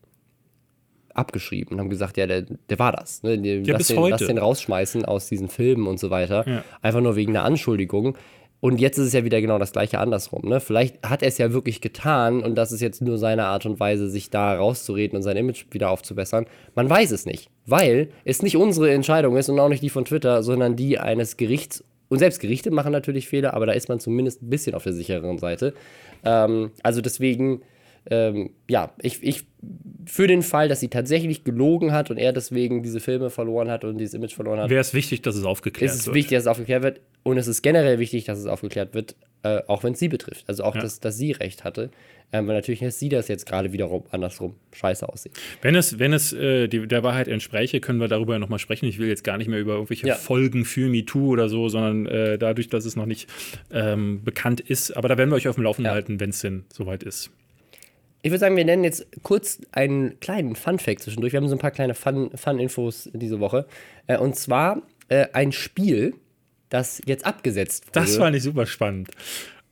B: abgeschrieben und haben gesagt, ja, der, der war das. Ne?
A: Ja,
B: lass, den,
A: heute.
B: lass den rausschmeißen aus diesen Filmen und so weiter.
A: Ja.
B: Einfach nur wegen einer Anschuldigung. Und jetzt ist es ja wieder genau das gleiche andersrum. Ne? Vielleicht hat er es ja wirklich getan und das ist jetzt nur seine Art und Weise, sich da rauszureden und sein Image wieder aufzubessern. Man weiß es nicht, weil es nicht unsere Entscheidung ist und auch nicht die von Twitter, sondern die eines Gerichts. Und selbst Gerichte machen natürlich Fehler, aber da ist man zumindest ein bisschen auf der sichereren Seite. Ähm, also deswegen, ähm, ja, ich, ich für den Fall, dass sie tatsächlich gelogen hat und er deswegen diese Filme verloren hat und dieses Image verloren hat,
A: Wäre es wichtig, dass es aufgeklärt
B: ist es
A: wird.
B: wichtig, dass es aufgeklärt wird. Und es ist generell wichtig, dass es aufgeklärt wird, äh, auch wenn es sie betrifft. Also auch,
A: Ja.
B: dass, dass sie recht hatte. Ähm, weil natürlich lässt sie das jetzt gerade wiederum andersrum scheiße aussehen.
A: Wenn es, wenn es äh, die, der Wahrheit entspräche, können wir darüber nochmal sprechen. Ich will jetzt gar nicht mehr über irgendwelche
B: Ja.
A: Folgen für MeToo oder so, sondern äh, dadurch, dass es noch nicht ähm, bekannt ist. Aber da werden wir euch auf dem Laufenden
B: Ja.
A: halten, wenn es denn soweit ist.
B: Ich würde sagen, wir nennen jetzt kurz einen kleinen Fun-Fact zwischendurch. Wir haben so ein paar kleine Fun- Fun-Infos diese Woche. Äh, und zwar äh, ein Spiel, das jetzt abgesetzt wurde.
A: Das fand ich super spannend.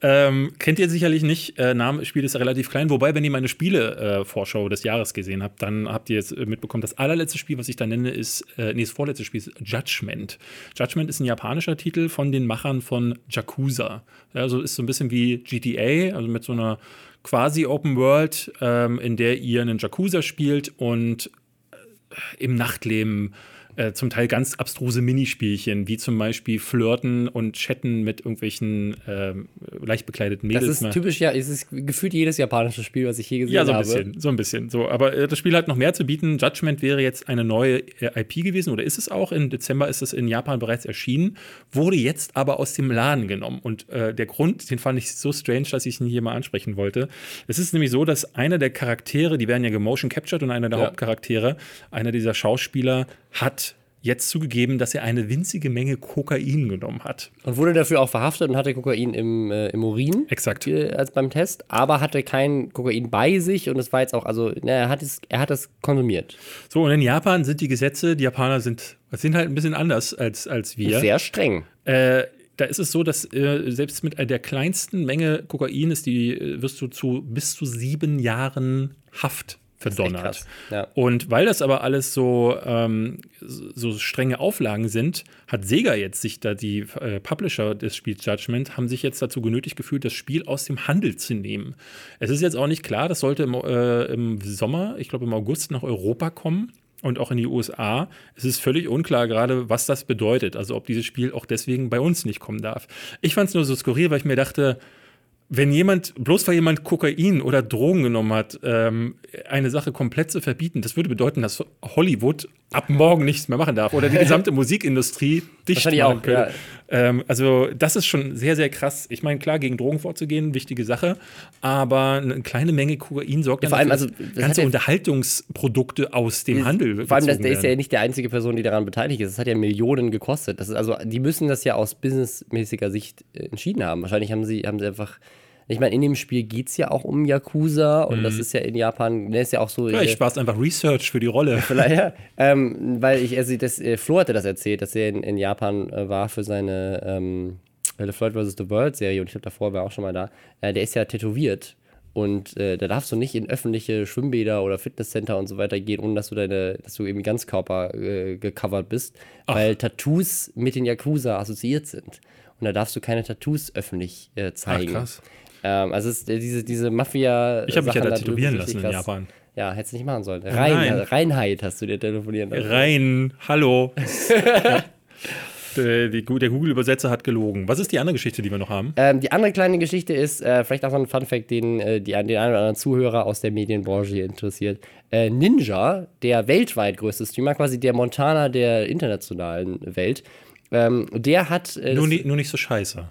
A: Ähm, kennt ihr sicherlich nicht, äh, Name Spiel ist relativ klein. Wobei, wenn ihr meine Spiele-Vorschau des Jahres gesehen habt, dann habt ihr jetzt äh, mitbekommen, das allerletzte Spiel, was ich da nenne, ist, äh, nee, das vorletzte Spiel ist Judgment. Judgment ist ein japanischer Titel von den Machern von Yakuza. Ja, also ist so ein bisschen wie GTA, also mit so einer quasi Open World, ähm, in der ihr einen Yakuza spielt und äh, im Nachtleben äh, zum Teil ganz abstruse Minispielchen, wie zum Beispiel Flirten und Chatten mit irgendwelchen ähm, leicht bekleideten
B: Das
A: Mädels.
B: ist
A: ne?
B: typisch, ja, es ist gefühlt jedes japanische Spiel, was ich je gesehen
A: Ja, so ein
B: habe.
A: bisschen, so ein bisschen. So, aber äh, das Spiel hat noch mehr zu bieten. Judgment wäre jetzt eine neue äh, IP gewesen oder ist es auch? Im Dezember ist es in Japan bereits erschienen, wurde jetzt aber aus dem Laden genommen. Und äh, der Grund, den fand ich so strange, dass ich ihn hier mal ansprechen wollte. Es ist nämlich so, dass einer der Charaktere, die werden ja gemotion captured und einer der
B: Ja.
A: Hauptcharaktere, einer dieser Schauspieler, hat jetzt zugegeben, dass er eine winzige Menge Kokain genommen hat.
B: Und wurde dafür auch verhaftet und hatte Kokain im, äh, im Urin.
A: Exakt.
B: äh, als beim Test, aber hatte kein Kokain bei sich und es war jetzt auch, also na, er, hat es, er hat es konsumiert.
A: So, und in Japan sind die Gesetze, die Japaner sind, sind halt ein bisschen anders als, als wir.
B: Sehr streng.
A: Äh, da ist es so, dass äh, selbst mit der kleinsten Menge Kokain ist die, äh, wirst du zu bis zu sieben Jahren Haft verdonnert.
B: ja.
A: Und weil das aber alles so, ähm, so strenge Auflagen sind, hat Sega jetzt sich da die äh, Publisher des Spiels Judgment haben sich jetzt dazu genötigt gefühlt, das Spiel aus dem Handel zu nehmen. Es ist jetzt auch nicht klar, das sollte im, äh, im Sommer, ich glaube im August nach Europa kommen und auch in die USA. Es ist völlig unklar gerade, was das bedeutet. Also ob dieses Spiel auch deswegen bei uns nicht kommen darf. Ich fand es nur so skurril, weil ich mir dachte, wenn jemand, bloß weil jemand Kokain oder Drogen genommen hat, ähm, eine Sache komplett zu verbieten, das würde bedeuten, dass Hollywood ab morgen nichts mehr machen darf oder die gesamte <laughs> Musikindustrie dicht machen
B: auch,
A: könnte.
B: ja.
A: Ähm, also das ist schon sehr, sehr krass. Ich meine, klar, gegen Drogen vorzugehen, wichtige Sache, aber eine kleine Menge Kokain sorgt
B: Ja, vor allem, also,
A: ganze
B: ja-
A: Unterhaltungsprodukte aus dem Handel
B: Vor allem, das, der ist ja nicht der einzige Person, die daran beteiligt ist. Das hat ja Millionen gekostet. Also, die müssen das ja aus businessmäßiger Sicht äh, entschieden haben. Wahrscheinlich haben sie, haben sie einfach. Ich meine, in dem Spiel geht es ja auch um Yakuza und das ist ja in Japan, ne, ist ja auch so. äh,
A: Vielleicht war es einfach Research für die Rolle. <laughs>
B: Vielleicht, ja. ähm, weil ich, also das, äh, Flo hatte das erzählt, dass er in, in Japan äh, war für seine ähm, The Floyd vs. The World Serie und ich glaube, davor war er auch schon mal da. Äh, der ist ja tätowiert und äh, da darfst du nicht in öffentliche Schwimmbäder oder Fitnesscenter und so weiter gehen, ohne dass du deine, dass du irgendwie Ganzkörper äh, gecovert bist, weil Tattoos mit den Yakuza assoziiert sind. Und da darfst du keine Tattoos öffentlich äh, zeigen.
A: krass.
B: Ähm, also ist, äh, diese, diese Mafia.
A: Ich habe mich ja da tätowieren lassen in
B: krass.
A: Japan.
B: Ja, hättest du nicht machen sollen. Rein,
A: nein.
B: Reinheit hast du dir telefonieren lassen.
A: Rein, hallo. <laughs> Ja. Der, der Google-Übersetzer hat gelogen. Was ist die andere Geschichte, die wir noch haben?
B: Ähm, die andere kleine Geschichte ist, äh, vielleicht auch so ein Funfact, den äh, die, den einen oder anderen Zuhörer aus der Medienbranche hier interessiert. Äh, Ninja, der weltweit größte Streamer, quasi der Montana der internationalen Welt, ähm, der hat. Äh,
A: Nur,
B: das-
A: ni, nur nicht so scheiße.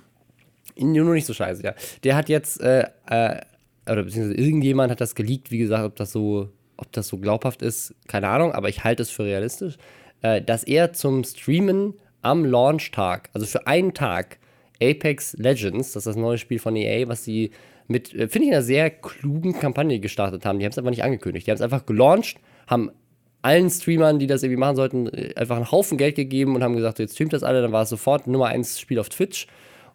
B: Nur nicht so scheiße, ja. Der hat jetzt, äh, äh, oder beziehungsweise irgendjemand hat das geleakt, wie gesagt, ob das so, ob das so glaubhaft ist, keine Ahnung, aber ich halte es für realistisch, äh, dass er zum Streamen am Launchtag, also für einen Tag, Apex Legends, das ist das neue Spiel von EA, was sie mit, äh, finde ich, einer sehr klugen Kampagne gestartet haben. Die haben es einfach nicht angekündigt. Die haben es einfach gelauncht, haben allen Streamern, die das irgendwie machen sollten, äh, einfach einen Haufen Geld gegeben und haben gesagt, jetzt streamt das alle. Dann war es sofort Nummer 1 Spiel auf Twitch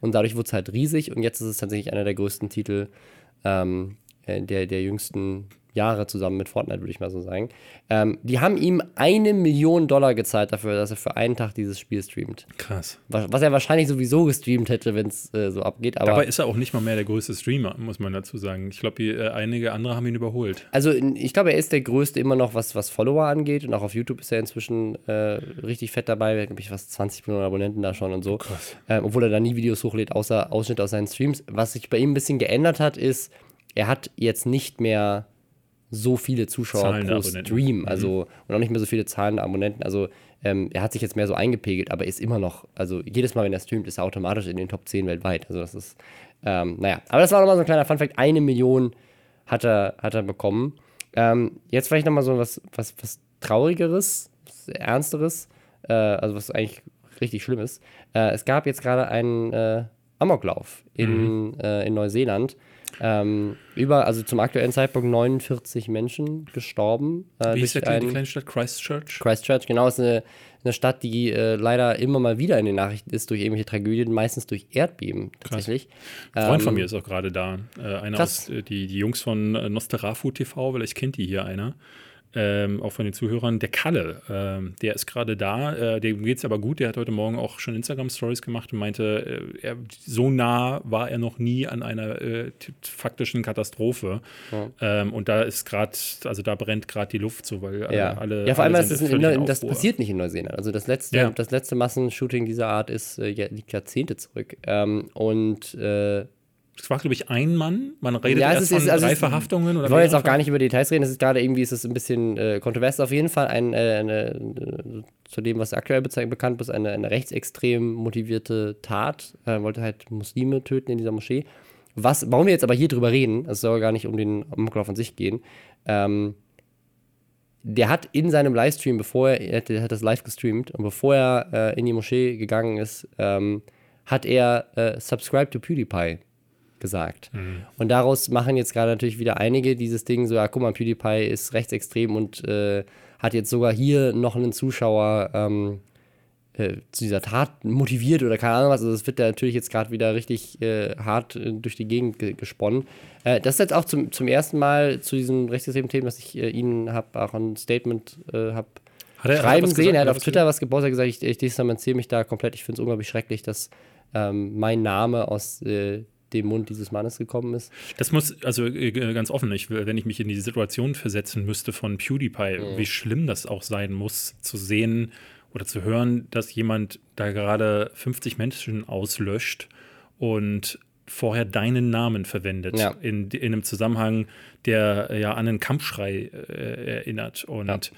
B: und dadurch wurde es halt riesig. Und jetzt ist es tatsächlich einer der größten Titel ähm, äh, der, der jüngsten Jahre zusammen mit Fortnite, würde ich mal so sagen. Ähm, die haben ihm eine Million Dollar gezahlt dafür, dass er für einen Tag dieses Spiel streamt.
A: Krass.
B: Was, was er wahrscheinlich sowieso gestreamt hätte, wenn es äh, so abgeht. Aber
A: Dabei ist er auch nicht mal mehr der größte Streamer, muss man dazu sagen. Ich glaube, äh, einige andere haben ihn überholt.
B: Also ich glaube, er ist der größte immer noch, was, was Follower angeht. Und auch auf YouTube ist er inzwischen äh, richtig fett dabei. Er glaube ich, fast 20 Millionen Abonnenten da schon und so. Ähm, obwohl er da nie Videos hochlädt, außer Ausschnitte aus seinen Streams. Was sich bei ihm ein bisschen geändert hat, ist, er hat jetzt nicht mehr so viele Zuschauer
A: Zahlende
B: pro
A: Abonnenten.
B: Stream. Also und auch nicht mehr so viele zahlende Abonnenten. Also ähm, er hat sich jetzt mehr so eingepegelt, aber ist immer noch, also jedes Mal, wenn er streamt, ist er automatisch in den Top 10 weltweit. Also das ist, ähm, naja. Aber das war nochmal so ein kleiner Funfact. Eine Million hat er, hat er bekommen. Ähm, jetzt vielleicht nochmal so was, was, was Traurigeres, was Ernsteres, äh, also was eigentlich richtig schlimm ist. Äh, es gab jetzt gerade einen äh, Amoklauf in, äh, in Neuseeland. Ähm, über, also zum aktuellen Zeitpunkt 49 Menschen gestorben. Äh,
A: Wie ist der,
B: durch
A: kleine- die kleine Stadt Christchurch?
B: Christchurch, genau, ist eine, eine Stadt, die äh, leider immer mal wieder in den Nachrichten ist durch irgendwelche Tragödien, meistens durch Erdbeben tatsächlich.
A: Ein Freund von
B: Ähm,
A: mir ist auch gerade da. Äh, einer aus, äh, die, die Jungs von äh, Nosterafu TV, vielleicht kennt die hier einer. Ähm, auch von den Zuhörern, der Kalle, ähm, der ist gerade da, äh, dem geht es aber gut, der hat heute Morgen auch schon Instagram-Stories gemacht und meinte, äh, er, so nah war er noch nie an einer äh, faktischen Katastrophe. Ähm, und da ist gerade, also da brennt gerade die Luft so, weil äh,
B: Ja.
A: alle.
B: ja, vor allem,
A: alle
B: das, in, das passiert nicht in Neuseeland. Also das letzte,
A: Ja.
B: das letzte Massenshooting dieser Art ist, äh, ja, liegt Jahrzehnte zurück. Ähm, und äh,
A: Es war, glaube ich, ein Mann. Man redet
B: Ja,
A: erst
B: ist-
A: von
B: also
A: drei Verhaftungen. Oder
B: wir wollen jetzt auch gar nicht über Details reden. Es ist gerade irgendwie, ist es ein bisschen äh, kontrovers. Auf jeden Fall ein, äh, eine, äh, zu dem, was aktuell bekannt ist, eine, eine rechtsextrem motivierte Tat. Er wollte halt Muslime töten in dieser Moschee. Was, warum wir jetzt aber hier drüber reden, es soll gar nicht um den Amoklauf an sich gehen. Ähm, der hat in seinem Livestream, bevor er, er hat, er hat das live gestreamt und bevor er äh, in die Moschee gegangen ist, ähm, hat er äh, Subscribe to PewDiePie gesagt. Und daraus machen jetzt gerade natürlich wieder einige dieses Ding so, ja, guck mal, PewDiePie ist rechtsextrem und äh, hat jetzt sogar hier noch einen Zuschauer ähm, äh, zu dieser Tat motiviert oder keine Ahnung was. Also das wird da natürlich jetzt gerade wieder richtig äh, hart äh, durch die Gegend ge gesponnen. Äh, das ist jetzt auch zum, zum ersten Mal zu diesem rechtsextremen Thema, dass ich äh, Ihnen habe auch ein Statement äh, habe schreiben sehen.
A: gesagt?
B: Er hat auf Twitter was gepostet, er hat gesagt, ich, ich distanziere mich da komplett. Ich finde es unglaublich schrecklich, dass ähm, mein Name aus dem Mund dieses Mannes gekommen ist.
A: Das muss, also äh, ganz offen, ich, wenn ich mich in die Situation versetzen müsste von PewDiePie,
B: Mhm.
A: wie schlimm das auch sein muss, zu sehen oder zu hören, dass jemand da gerade 50 Menschen auslöscht und vorher deinen Namen verwendet
B: Ja.
A: in, in einem Zusammenhang, der äh, ja an einen Kampfschrei äh, erinnert. Und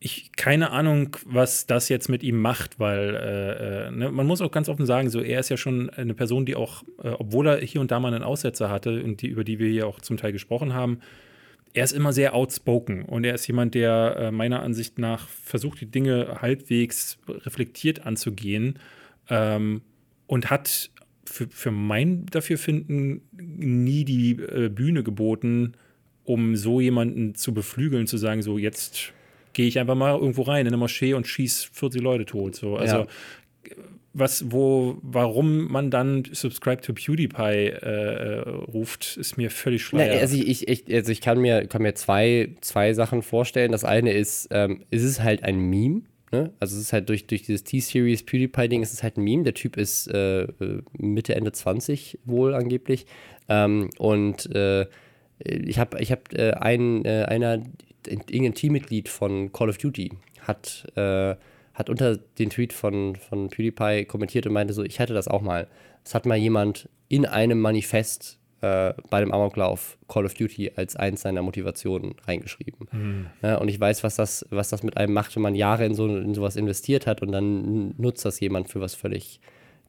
A: ich keine Ahnung, was das jetzt mit ihm macht, weil äh, äh, ne, man muss auch ganz offen sagen, so er ist ja schon eine Person, die auch, äh, obwohl er hier und da mal einen Aussetzer hatte und die, über die wir hier auch zum Teil gesprochen haben, er ist immer sehr outspoken und er ist jemand, der äh, meiner Ansicht nach versucht, die Dinge halbwegs reflektiert anzugehen ähm, und hat für, für mein Dafürfinden nie die äh, Bühne geboten, um so jemanden zu beflügeln, zu sagen, so jetzt gehe ich einfach mal irgendwo rein in eine Moschee und schieße 40 Leute tot. So. Also ja. was, wo, warum man dann Subscribe to PewDiePie äh, ruft, ist mir völlig schlecht.
B: also ich, ich, also ich kann mir, kann mir zwei, zwei Sachen vorstellen. Das eine ist, ähm, ist es halt ein Meme. Ne? Also es ist halt durch, durch dieses T-Series PewDiePie-Ding ist es halt ein Meme. Der Typ ist äh, Mitte, Ende 20 wohl angeblich. Ähm, und äh, ich habe ich hab, äh, ein, äh, einer irgendein Teammitglied von Call of Duty hat, äh, hat unter den Tweet von, von PewDiePie kommentiert und meinte so, ich hätte das auch mal. Es hat mal jemand in einem Manifest äh, bei dem Amoklauf Call of Duty als eins seiner Motivationen reingeschrieben. Mhm. Ja, und ich weiß, was das, was das mit einem macht, wenn man Jahre in, so, in sowas investiert hat und dann nutzt das jemand für was völlig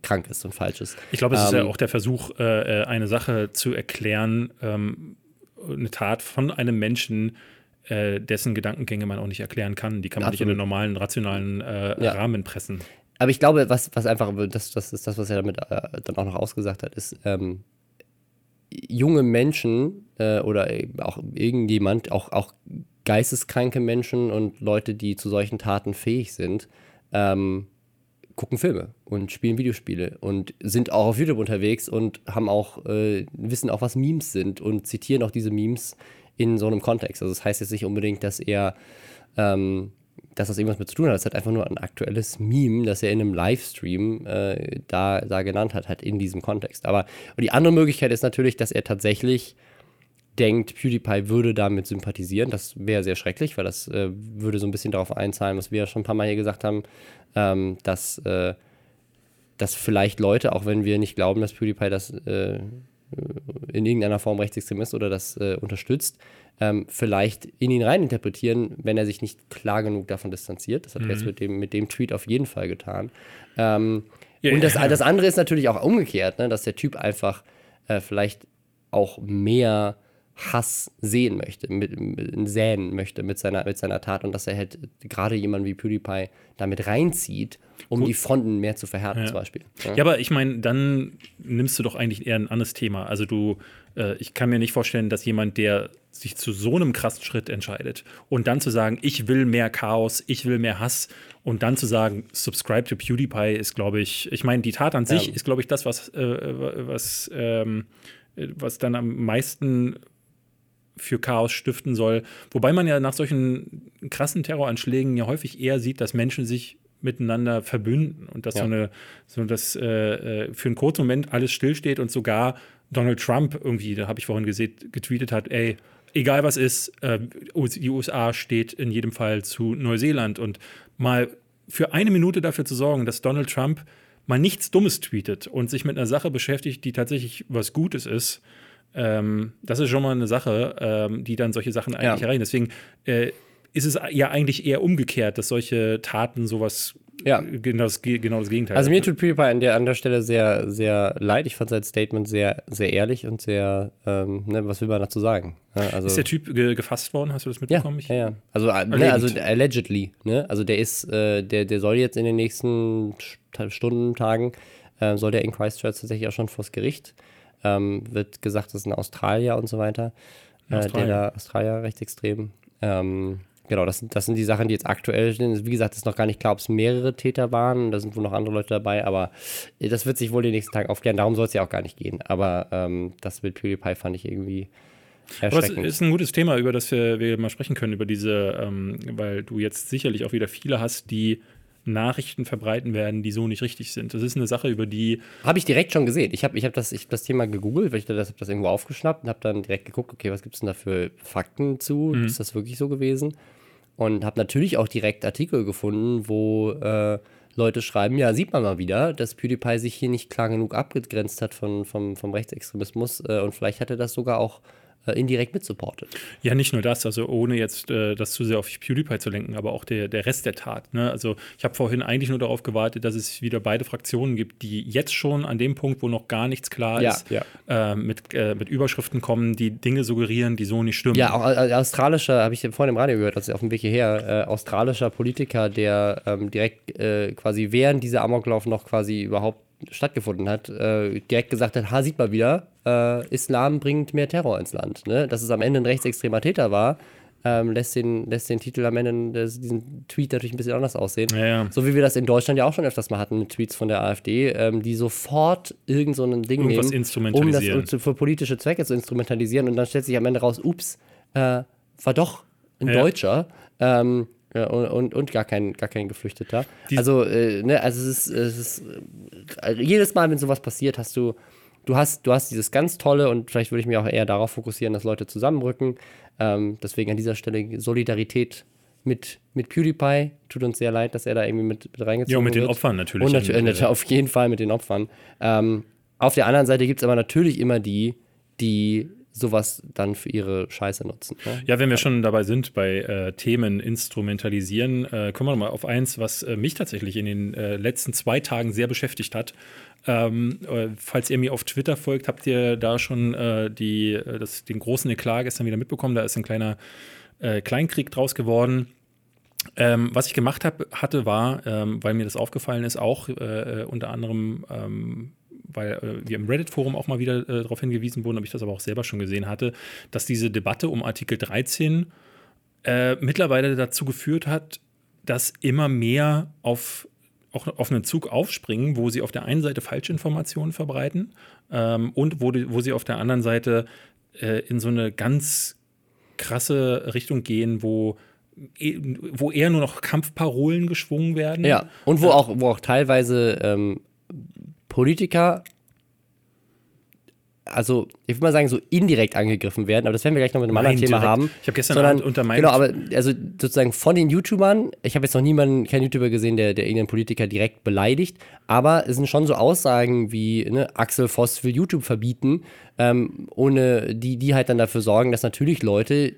B: krank ist und falsch ist.
A: Ich glaube, es ähm, ist ja ähm, auch der Versuch, äh, äh, eine Sache zu erklären, ähm, eine Tat von einem Menschen, äh, dessen Gedankengänge man auch nicht erklären kann. Die kann man Absolut. nicht in einen normalen, rationalen äh, ja. Rahmen pressen.
B: Aber ich glaube, was, was einfach, das, das ist das, was er damit äh, dann auch noch ausgesagt hat, ist, ähm, junge Menschen äh, oder auch irgendjemand, auch, auch geisteskranke Menschen und Leute, die zu solchen Taten fähig sind, ähm, gucken Filme und spielen Videospiele und sind auch auf YouTube unterwegs und haben auch, äh, wissen auch, was Memes sind und zitieren auch diese Memes in so einem Kontext. Also das heißt jetzt nicht unbedingt, dass er ähm, dass das irgendwas mit zu tun hat. Es hat einfach nur ein aktuelles Meme, das er in einem Livestream äh, da, da genannt hat, halt in diesem Kontext. Aber die andere Möglichkeit ist natürlich, dass er tatsächlich denkt, PewDiePie würde damit sympathisieren. Das wäre sehr schrecklich, weil das äh, würde so ein bisschen darauf einzahlen, was wir ja schon ein paar Mal hier gesagt haben, ähm, dass, äh, dass vielleicht Leute, auch wenn wir nicht glauben, dass PewDiePie das äh, in irgendeiner Form rechtsextrem ist oder das äh, unterstützt, ähm, vielleicht in ihn reininterpretieren, wenn er sich nicht klar genug davon distanziert. Das hat mhm. er jetzt mit dem, mit dem Tweet auf jeden Fall getan. Ähm, ja, und das, ja. das andere ist natürlich auch umgekehrt, ne, dass der Typ einfach äh, vielleicht auch mehr Hass sehen möchte, mit, mit, säen möchte mit seiner, mit seiner Tat und dass er halt gerade jemanden wie PewDiePie damit reinzieht, um Gut. die Fronten mehr zu verhärten, ja. zum Beispiel.
A: Ja, ja aber ich meine, dann nimmst du doch eigentlich eher ein anderes Thema. Also du, äh, ich kann mir nicht vorstellen, dass jemand, der sich zu so einem krassen Schritt entscheidet und dann zu sagen, ich will mehr Chaos, ich will mehr Hass und dann zu sagen, subscribe to PewDiePie ist, glaube ich, ich meine, die Tat an sich ja. ist, glaube ich, das, was, äh, was, ähm, was dann am meisten für Chaos stiften soll. Wobei man ja nach solchen krassen Terroranschlägen ja häufig eher sieht, dass Menschen sich miteinander verbünden und dass ja. so eine, so dass äh, äh, für einen kurzen Moment alles stillsteht und sogar Donald Trump irgendwie, da habe ich vorhin gesehen, getweetet hat, ey, egal was ist, äh, die USA steht in jedem Fall zu Neuseeland und mal für eine Minute dafür zu sorgen, dass Donald Trump mal nichts Dummes tweetet und sich mit einer Sache beschäftigt, die tatsächlich was Gutes ist, ähm, das ist schon mal eine Sache, ähm, die dann solche Sachen eigentlich ja. erreichen. Deswegen äh, ist es ja eigentlich eher umgekehrt, dass solche Taten sowas ja. genau, das, genau das Gegenteil
B: Also mir tut PewDiePie an der, an der Stelle sehr, sehr leid. Ich fand sein Statement sehr, sehr ehrlich und sehr, ähm, ne, was will man dazu sagen?
A: Also, ist der Typ ge gefasst worden? Hast du das mitbekommen?
B: Ja, ja, ja. Also, äh, ne, also allegedly. Ne? Also der ist, äh, der, der soll jetzt in den nächsten Stunden, Tagen, äh, soll der in Christchurch tatsächlich auch schon vors Gericht ähm, wird gesagt, das ist ein Australier und so weiter. Äh, der da Australier rechtsextrem. Ähm, genau, das sind, das sind die Sachen, die jetzt aktuell sind. Wie gesagt, es ist noch gar nicht klar, ob es mehrere Täter waren. Da sind wohl noch andere Leute dabei, aber äh, das wird sich wohl den nächsten Tag aufklären. Darum soll es ja auch gar nicht gehen. Aber ähm, das mit PewDiePie fand ich irgendwie. Aber es
A: ist ein gutes Thema, über das wir, wir mal sprechen können, über diese, ähm, weil du jetzt sicherlich auch wieder viele hast, die Nachrichten verbreiten werden, die so nicht richtig sind. Das ist eine Sache, über die.
B: Habe ich direkt schon gesehen. Ich habe ich hab das, hab das Thema gegoogelt, weil ich das, hab das irgendwo aufgeschnappt und habe dann direkt geguckt, okay, was gibt es denn da für Fakten zu? Mhm. Ist das wirklich so gewesen? Und habe natürlich auch direkt Artikel gefunden, wo äh, Leute schreiben, ja, sieht man mal wieder, dass PewDiePie sich hier nicht klar genug abgegrenzt hat von, vom, vom Rechtsextremismus äh, und vielleicht hat er das sogar auch indirekt mitsupportet.
A: Ja, nicht nur das, also ohne jetzt äh, das zu sehr auf PewDiePie zu lenken, aber auch der, der Rest der Tat. Ne? Also ich habe vorhin eigentlich nur darauf gewartet, dass es wieder beide Fraktionen gibt, die jetzt schon an dem Punkt, wo noch gar nichts klar
B: Ja,
A: ist,
B: ja.
A: Äh, mit, äh, mit Überschriften kommen, die Dinge suggerieren, die so nicht stimmen.
B: Ja, auch äh, australischer, habe ich vorhin im Radio gehört, also auf dem Weg hierher, äh, australischer Politiker, der ähm, direkt äh, quasi während dieser Amoklauf noch quasi überhaupt stattgefunden hat, äh, direkt gesagt hat, ha, sieht mal wieder, äh, Islam bringt mehr Terror ins Land. Ne? Dass es am Ende ein rechtsextremer Täter war, ähm, lässt, den, lässt den Titel am Ende, des, diesen Tweet natürlich ein bisschen anders aussehen.
A: Ja, ja.
B: So wie wir das in Deutschland ja auch schon öfters mal hatten mit Tweets von der AfD, ähm, die sofort irgend so ein Ding
A: Irgendwas
B: nehmen, um das um, für politische Zwecke zu instrumentalisieren und dann stellt sich am Ende raus, ups, äh, war doch ein
A: Ja.
B: Deutscher. Ähm, und, und, und gar kein, gar kein Geflüchteter.
A: Die-
B: also, äh, ne, also es ist, es ist äh, jedes Mal, wenn sowas passiert, hast du, du hast, du hast dieses ganz tolle und vielleicht würde ich mich auch eher darauf fokussieren, dass Leute zusammenrücken. Ähm, deswegen an dieser Stelle Solidarität mit, mit PewDiePie. Tut uns sehr leid, dass er da irgendwie mit, mit reingezogen
A: Ja, und mit den
B: wird.
A: Opfern natürlich.
B: Und natürlich auf jeden Fall mit den Opfern. Ähm, auf der anderen Seite gibt es aber natürlich immer die, die sowas dann für ihre Scheiße nutzen. Ne?
A: Ja, wenn wir schon dabei sind bei äh, Themen instrumentalisieren, äh, kommen wir noch mal auf eins, was äh, mich tatsächlich in den äh, letzten zwei Tagen sehr beschäftigt hat. Ähm, äh, falls ihr mir auf Twitter folgt, habt ihr da schon äh, die, das, den großen Eklat gestern wieder mitbekommen. Da ist ein kleiner Kleinkrieg draus geworden. Ähm, was ich gemacht hab, hatte, war, ähm, weil mir das aufgefallen ist, auch unter anderem, ähm, weil äh, wir im Reddit-Forum auch mal wieder äh, darauf hingewiesen wurden, ob ich das aber auch selber schon gesehen hatte, dass diese Debatte um Artikel 13 äh, mittlerweile dazu geführt hat, dass immer mehr auf, auch auf einen Zug aufspringen, wo sie auf der einen Seite Falschinformationen verbreiten ähm, und wo, die, wo sie auf der anderen Seite äh, in so eine ganz krasse Richtung gehen, wo, eh- wo eher nur noch Kampfparolen geschwungen werden.
B: Ja, und wo auch, wo auch teilweise ähm, Politiker, also ich würde mal sagen, so indirekt angegriffen werden, aber das werden wir gleich noch mit einem anderen Thema haben.
A: Ich habe gestern
B: Sondern,
A: unter meinem
B: Genau, aber also sozusagen von den YouTubern, ich habe jetzt noch niemanden, keinen YouTuber gesehen, der, der irgendeinen Politiker direkt beleidigt, aber es sind schon so Aussagen wie, ne, Axel Voss will YouTube verbieten, ähm, ohne die, die halt dann dafür sorgen, dass natürlich Leute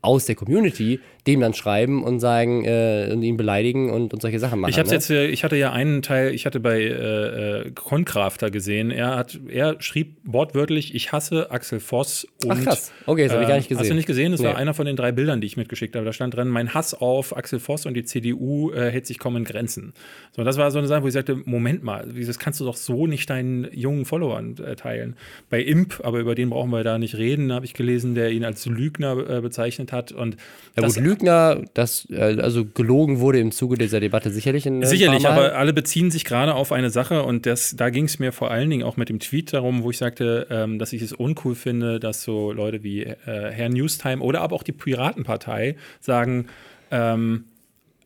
B: aus der Community dem dann schreiben und sagen äh, und ihn beleidigen und, und solche Sachen machen.
A: Ich hab's
B: ne?
A: jetzt, äh, ich hatte ja einen Teil, ich hatte bei äh, äh, Concrafter gesehen, er hat, er schrieb wortwörtlich, ich hasse Axel Voss und
B: Ach krass, okay, das habe ich gar nicht
A: ähm,
B: gesehen.
A: Hast du nicht gesehen? Das war
B: Nee.
A: einer von den drei Bildern, die ich mitgeschickt habe. Da stand drin, mein Hass auf Axel Voss und die CDU äh, hält sich kaum in Grenzen. So, das war so eine Sache, wo ich sagte, Moment mal, das kannst du doch so nicht deinen jungen Followern äh, teilen. Bei Imp, aber über den brauchen wir da nicht reden, habe ich gelesen, der ihn als Lügner äh, bezeichnet hat. Und
B: Ja
A: das,
B: gut, Lügner, das äh, also gelogen wurde im Zuge dieser Debatte sicherlich in
A: Sicherlich,
B: paar Mal.
A: aber alle beziehen sich gerade auf eine Sache und das, da ging es mir vor allen Dingen auch mit dem Tweet darum, wo ich sagte, ähm, dass ich es uncool finde, dass so Leute wie äh, Herr Newstime oder aber auch die Piratenpartei sagen, ähm,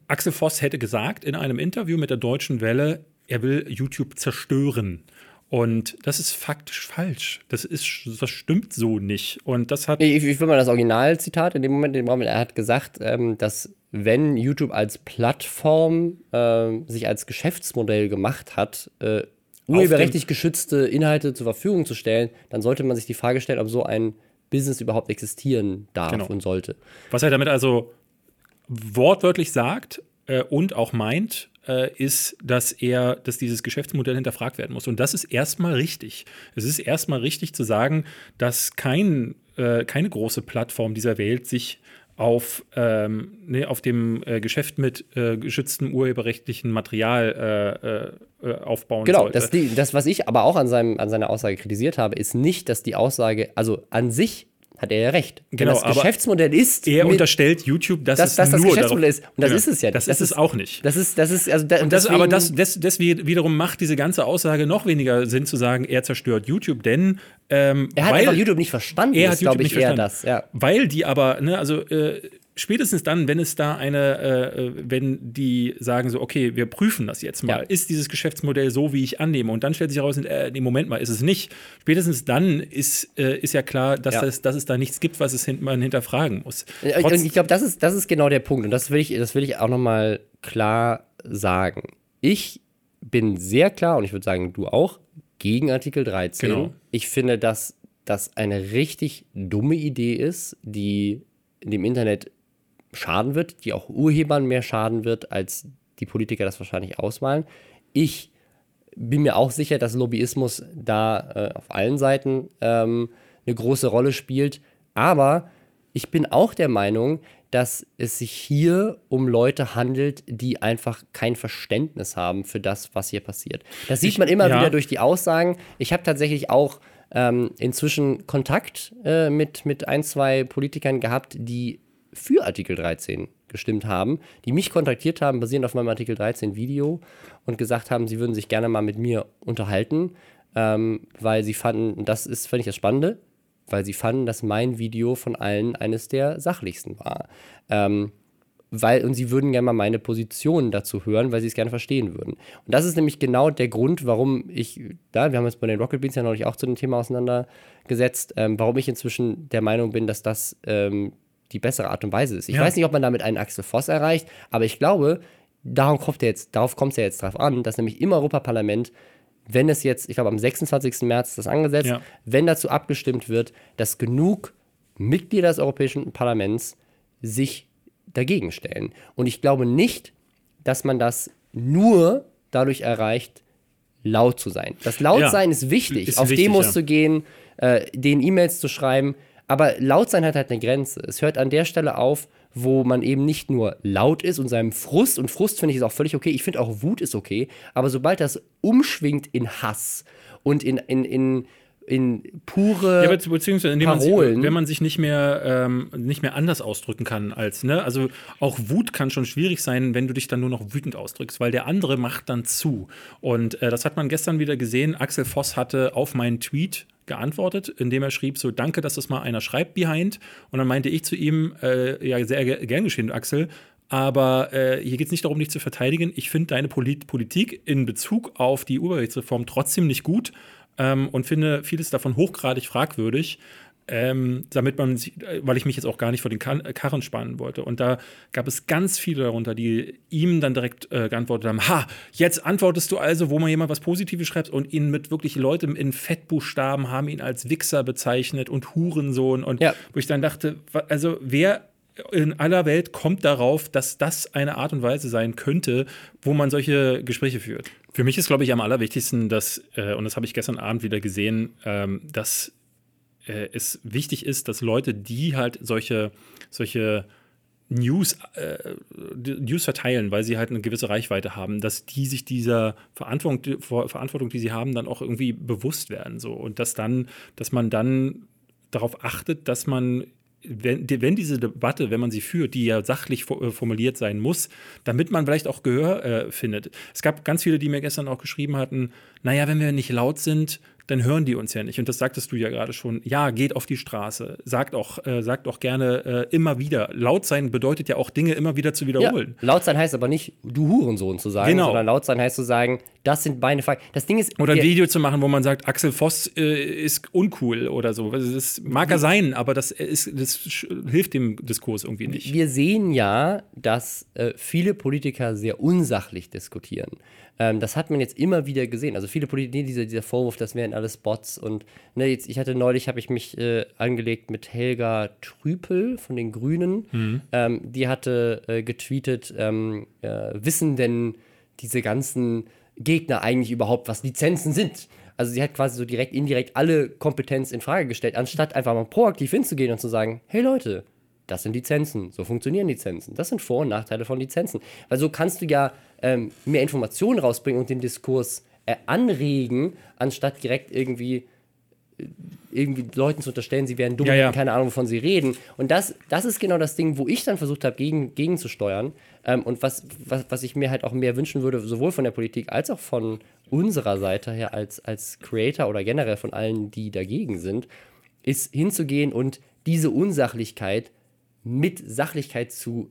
A: Axel Voss hätte gesagt in einem Interview mit der Deutschen Welle, er will YouTube zerstören. Und das ist faktisch falsch. Das ist, das stimmt so nicht. Und das hat
B: Ich, ich will mal das Originalzitat in dem Moment, in dem Moment, er hat gesagt, ähm, dass wenn YouTube als Plattform ähm, sich als Geschäftsmodell gemacht hat, äh, urheberrechtlich geschützte Inhalte zur Verfügung zu stellen, dann sollte man sich die Frage stellen, ob so ein Business überhaupt existieren darf
A: Genau.
B: und sollte.
A: Was er damit also wortwörtlich sagt äh, und auch meint, äh, ist, dass er, dass dieses Geschäftsmodell hinterfragt werden muss. Und das ist erstmal richtig. Es ist erstmal richtig zu sagen, dass kein, äh, keine große Plattform dieser Welt sich auf, ähm, ne, auf dem äh, Geschäft mit äh, geschütztem urheberrechtlichen Material äh, äh, äh, aufbauen
B: Genau,
A: sollte.
B: das, die, das, was ich aber auch an, seinem, an seiner Aussage kritisiert habe, ist nicht, dass die Aussage, also an sich hat er ja recht.
A: Genau,
B: das
A: aber
B: Geschäftsmodell ist.
A: er unterstellt YouTube, dass
B: dass
A: es
B: das das
A: nur
B: Geschäftsmodell
A: darauf,
B: ist. Und das
A: Genau.
B: ist es ja.
A: Das,
B: Das
A: ist es auch nicht.
B: Das ist, das ist, also da,
A: Und das,
B: deswegen-
A: aber das, das, das wie- wiederum macht diese ganze Aussage noch weniger Sinn zu sagen, er zerstört YouTube, denn ähm,
B: er hat
A: weil,
B: einfach YouTube nicht verstanden.
A: er hat YouTube
B: ich,
A: nicht verstanden.
B: das. Ja.
A: Weil die aber, ne, also äh, spätestens dann, wenn es da eine, äh, äh, wenn die sagen so, okay, wir prüfen das jetzt mal,
B: Ja.
A: ist dieses Geschäftsmodell so, wie ich annehme, und dann stellt sich heraus, äh, nee, Moment mal, ist es nicht. Spätestens dann ist, äh, ist ja klar, dass,
B: Ja.
A: Das, dass es da nichts gibt, was es hin, man hinterfragen muss.
B: Und
A: Trotz-
B: ich glaube, das ist, das ist genau der Punkt. Und das will ich, das will ich auch noch mal klar sagen. Ich bin sehr klar, und ich würde sagen, du auch, gegen Artikel 13.
A: Genau.
B: Ich finde, dass das eine richtig dumme Idee ist, die dem Internet schaden wird, die auch Urhebern mehr schaden wird, als die Politiker das wahrscheinlich ausmalen. Ich bin mir auch sicher, dass Lobbyismus da äh, auf allen Seiten ähm, eine große Rolle spielt. Aber ich bin auch der Meinung, dass es sich hier um Leute handelt, die einfach kein Verständnis haben für das, was hier passiert. Das sieht man immer ja. wieder durch die Aussagen. Ich habe tatsächlich auch ähm, inzwischen Kontakt äh, mit, mit ein, zwei Politikern gehabt, die für Artikel 13 gestimmt haben, die mich kontaktiert haben, basierend auf meinem Artikel 13 Video und gesagt haben, sie würden sich gerne mal mit mir unterhalten, ähm, weil sie fanden, das ist, finde ich das Spannende, weil sie fanden, dass mein Video von allen eines der sachlichsten war. Ähm, weil, und sie würden gerne mal meine Position dazu hören, weil sie es gerne verstehen würden. Und das ist nämlich genau der Grund, warum ich, da, wir haben uns bei den Rocket Beans ja neulich auch zu dem Thema auseinandergesetzt, ähm, warum ich inzwischen der Meinung bin, dass das ähm, die bessere Art und Weise ist. Ich ja. weiß nicht, ob man damit einen Axel Voss erreicht, aber ich glaube, darum kommt jetzt, darauf kommt es ja jetzt drauf an, dass nämlich im Europaparlament, wenn es jetzt, ich glaube am 26. März das angesetzt, ja. wenn dazu abgestimmt wird, dass genug Mitglieder des Europäischen Parlaments sich dagegen stellen. Und ich glaube nicht, dass man das nur dadurch erreicht, laut zu sein. Das Lautsein ja, ist wichtig, ist auf wichtig, Demos ja. zu gehen, äh, den E-Mails zu schreiben, aber laut sein hat halt eine Grenze. Es hört an der Stelle auf, wo man eben nicht nur laut ist und seinem Frust, und Frust finde ich ist auch völlig okay, ich finde auch Wut ist okay, aber sobald das umschwingt in Hass und in, in, in in pure ja, beziehungsweise
A: Parolen. Man, wenn man sich nicht mehr, ähm, nicht mehr anders ausdrücken kann als, ne? Also auch Wut kann schon schwierig sein, wenn du dich dann nur noch wütend ausdrückst, weil der andere macht dann zu. Und äh, das hat man gestern wieder gesehen. Axel Voss hatte auf meinen Tweet geantwortet, indem er schrieb so, danke, dass das mal einer schreibt behind. Und dann meinte ich zu ihm, äh, ja, sehr gern geschehen, Axel, aber äh, hier geht es nicht darum, dich zu verteidigen. Ich finde deine Polit Politik in Bezug auf die Urheberrechtsreform trotzdem nicht gut ähm, und finde vieles davon hochgradig fragwürdig. Ähm, damit man sich, äh, weil ich mich jetzt auch gar nicht vor den Karren spannen wollte. Und da gab es ganz viele darunter, die ihm dann direkt äh, geantwortet haben: Ha, jetzt antwortest du also, wo man jemand was Positives schreibt und ihn mit wirklich Leuten in Fettbuchstaben haben ihn als Wichser bezeichnet und Hurensohn. Und ja. wo ich dann dachte, also wer in aller Welt kommt darauf, dass das eine Art und Weise sein könnte, wo man solche Gespräche führt. Für mich ist, glaube ich, am allerwichtigsten, dass, äh, und das habe ich gestern Abend wieder gesehen, ähm, dass äh, es wichtig ist, dass Leute, die halt solche, solche News, äh, News verteilen, weil sie halt eine gewisse Reichweite haben, dass die sich dieser Verantwortung, Verantwortung, die sie haben, dann auch irgendwie bewusst werden. So. Und dass dann, dass man dann darauf achtet, dass man wenn, wenn, diese Debatte, wenn man sie führt, die ja sachlich äh, formuliert sein muss, damit man vielleicht auch Gehör äh, findet. Es gab ganz viele, die mir gestern auch geschrieben hatten, naja, wenn wir nicht laut sind, dann hören die uns ja nicht. Und das sagtest du ja gerade schon. Ja, geht auf die Straße. Sagt auch, äh, sagt auch gerne äh, immer wieder. Laut sein bedeutet ja auch Dinge immer wieder zu wiederholen.
B: Ja, laut sein heißt aber nicht, du Hurensohn zu sagen, genau. sondern laut sein heißt zu sagen, das sind meine Fakten. Das Ding ist.
A: Oder ein Video zu machen, wo man sagt, Axel Voss äh, ist uncool oder so. Das mag er sein, aber das, ist, das hilft dem Diskurs irgendwie nicht.
B: Wir sehen ja, dass äh, viele Politiker sehr unsachlich diskutieren. Ähm, das hat man jetzt immer wieder gesehen. Also viele Politiker, dieser, dieser Vorwurf, das wären alles Bots. Und ne, jetzt, ich hatte neulich, habe ich mich äh, angelegt mit Helga Trüpel von den Grünen. Mhm. Ähm, die hatte äh, getweetet, ähm, äh, wissen denn diese ganzen Gegner eigentlich überhaupt, was Lizenzen sind? Also sie hat quasi so direkt, indirekt alle Kompetenz in Frage gestellt, anstatt einfach mal proaktiv hinzugehen und zu sagen, hey Leute, das sind Lizenzen, so funktionieren Lizenzen, das sind Vor- und Nachteile von Lizenzen. Weil so kannst du ja ähm, mehr Informationen rausbringen und den Diskurs äh, anregen, anstatt direkt irgendwie äh, irgendwie Leuten zu unterstellen, sie wären dumm, ja, ja. keine Ahnung, wovon sie reden. Und das, das ist genau das Ding, wo ich dann versucht habe, gegen, gegenzusteuern. Ähm, und was, was, was ich mir halt auch mehr wünschen würde, sowohl von der Politik als auch von unserer Seite her als, als Creator oder generell von allen, die dagegen sind, ist hinzugehen und diese Unsachlichkeit mit Sachlichkeit zu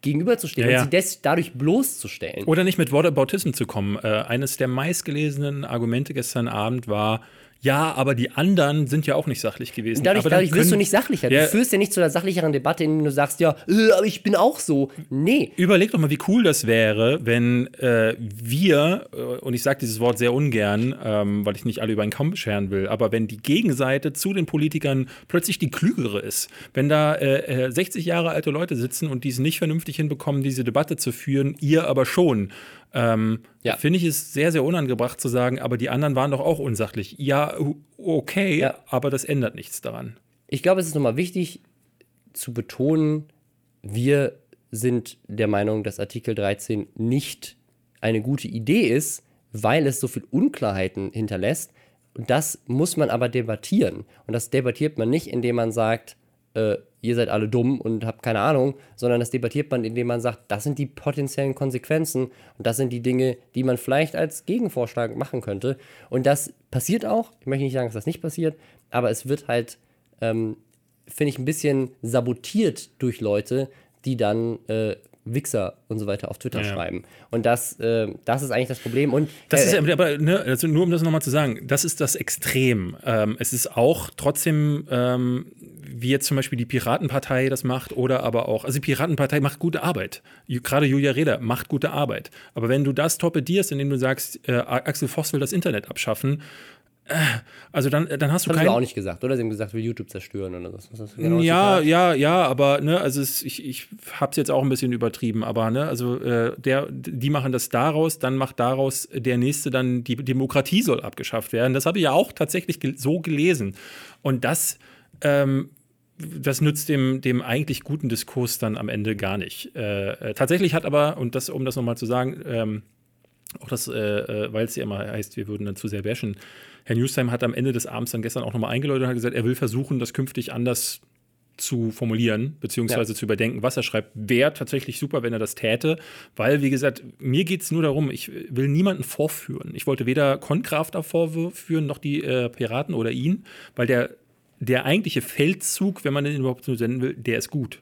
B: gegenüberzustehen ja, ja. und sie des, dadurch bloßzustellen.
A: Oder nicht mit Whataboutism zu kommen. Äh, eines der meistgelesenen Argumente gestern Abend war, ja, aber die anderen sind ja auch nicht sachlich gewesen.
B: Dadurch, dadurch wirst du nicht sachlicher.
A: Ja.
B: Du führst ja nicht zu einer sachlicheren Debatte, indem du sagst, ja, äh, aber ich bin auch so. Nee.
A: Überleg doch mal, wie cool das wäre, wenn äh, wir, äh, und ich sage dieses Wort sehr ungern, ähm, weil ich nicht alle über einen Kamm scheren will, aber wenn die Gegenseite zu den Politikern plötzlich die klügere ist, wenn da äh, äh, 60 Jahre alte Leute sitzen und die es nicht vernünftig hinbekommen, diese Debatte zu führen, ihr aber schon. Ähm,
B: Ja.
A: Finde ich es sehr, sehr unangebracht zu sagen, aber die anderen waren doch auch unsachlich. Ja, okay,
B: Ja.
A: aber das ändert nichts daran.
B: Ich glaube, es ist nochmal wichtig zu betonen, wir sind der Meinung, dass Artikel 13 nicht eine gute Idee ist, weil es so viel Unklarheiten hinterlässt. Und das muss man aber debattieren. Und das debattiert man nicht, indem man sagt, äh, ihr seid alle dumm und habt keine Ahnung, sondern das debattiert man, indem man sagt, das sind die potenziellen Konsequenzen und das sind die Dinge, die man vielleicht als Gegenvorschlag machen könnte. Und das passiert auch. Ich möchte nicht sagen, dass das nicht passiert, aber es wird halt ähm, finde ich, ein bisschen sabotiert durch Leute, die dann äh, Wichser und so weiter auf Twitter
A: Ja.
B: schreiben. Und das, äh, das ist eigentlich das Problem. Und
A: Das
B: äh,
A: ist aber, ne, also nur um das nochmal zu sagen, das ist das Extrem. Ähm, es ist auch trotzdem, ähm, wie jetzt zum Beispiel die Piratenpartei das macht oder aber auch, also die Piratenpartei macht gute Arbeit. Gerade Julia Reda macht gute Arbeit. Aber wenn du das torpedierst, indem du sagst, äh, Axel Voss will das Internet abschaffen, also dann, dann hast du
B: das haben
A: kein,
B: auch nicht gesagt, oder? Sie haben gesagt, will YouTube zerstören oder was. was das genau das
A: ja, ja, ja, aber ne, also es, ich, ich habe es jetzt auch ein bisschen übertrieben, aber ne, also äh, der, die machen das daraus, dann macht daraus der nächste dann die Demokratie soll abgeschafft werden. Das habe ich ja auch tatsächlich gel so gelesen und das ähm, das nützt dem, dem eigentlich guten Diskurs dann am Ende gar nicht. Äh, äh, tatsächlich hat aber, und das, um das nochmal zu sagen, ähm, auch das, äh, äh, weil es ja immer heißt, wir würden dann zu sehr bashen. Herr Newstime hat am Ende des Abends dann gestern auch nochmal eingeläutet und hat gesagt, er will versuchen, das künftig anders zu formulieren, beziehungsweise
B: Ja.
A: zu überdenken, was er schreibt. Wäre tatsächlich super, wenn er das täte, weil, wie gesagt, mir geht es nur darum, ich will niemanden vorführen. Ich wollte weder Konkrafter vorführen, noch die äh, Piraten oder ihn, weil der, der eigentliche Feldzug, wenn man den überhaupt so senden will, der ist gut.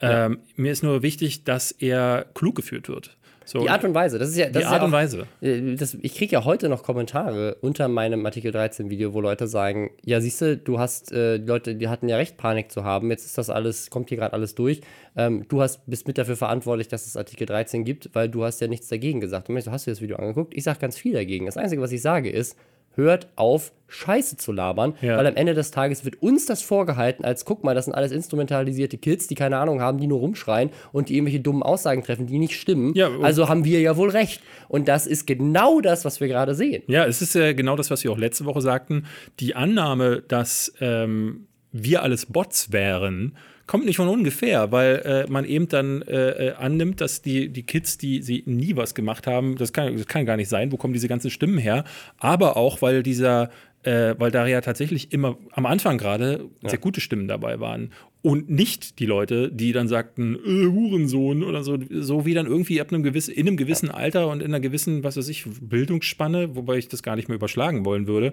A: Ähm, mir ist nur wichtig, dass er klug geführt wird. So,
B: Die Art und Weise, das ist ja. Das
A: die
B: ist
A: Art
B: ja
A: und
B: auch,
A: Weise.
B: Äh, Das, ich kriege ja heute noch Kommentare unter meinem Artikel 13 Video, wo Leute sagen, ja siehst du, du hast, äh, die Leute, die hatten ja recht, Panik zu haben, jetzt ist das alles, kommt hier gerade alles durch. Ähm, du hast, bist mit dafür verantwortlich, dass es Artikel 13 gibt, weil du hast ja nichts dagegen gesagt. Und ich so, hast du das Video angeguckt? Ich sage ganz viel dagegen. Das Einzige, was ich sage, ist, hört auf, Scheiße zu labern,
A: Ja.
B: weil am Ende des Tages wird uns das vorgehalten, als guck mal, das sind alles instrumentalisierte Kids, die keine Ahnung haben, die nur rumschreien und die irgendwelche dummen Aussagen treffen, die nicht stimmen.
A: Ja,
B: also haben wir ja wohl recht. Und das ist genau das, was wir gerade sehen.
A: Ja, es ist ja genau das, was wir auch letzte Woche sagten. Die Annahme, dass ähm, wir alles Bots wären, kommt nicht von ungefähr, weil äh, man eben dann äh, äh, annimmt, dass die, die Kids, die sie nie was gemacht haben, das kann, das kann gar nicht sein, wo kommen diese ganzen Stimmen her, aber auch, weil dieser äh, weil da ja tatsächlich immer am Anfang gerade sehr gute Stimmen dabei waren. Und nicht die Leute, die dann sagten, äh, Hurensohn oder so, so wie dann irgendwie ab einem gewissen, in einem gewissen Alter und in einer gewissen, was weiß ich, Bildungsspanne, wobei ich das gar nicht mehr überschlagen wollen würde,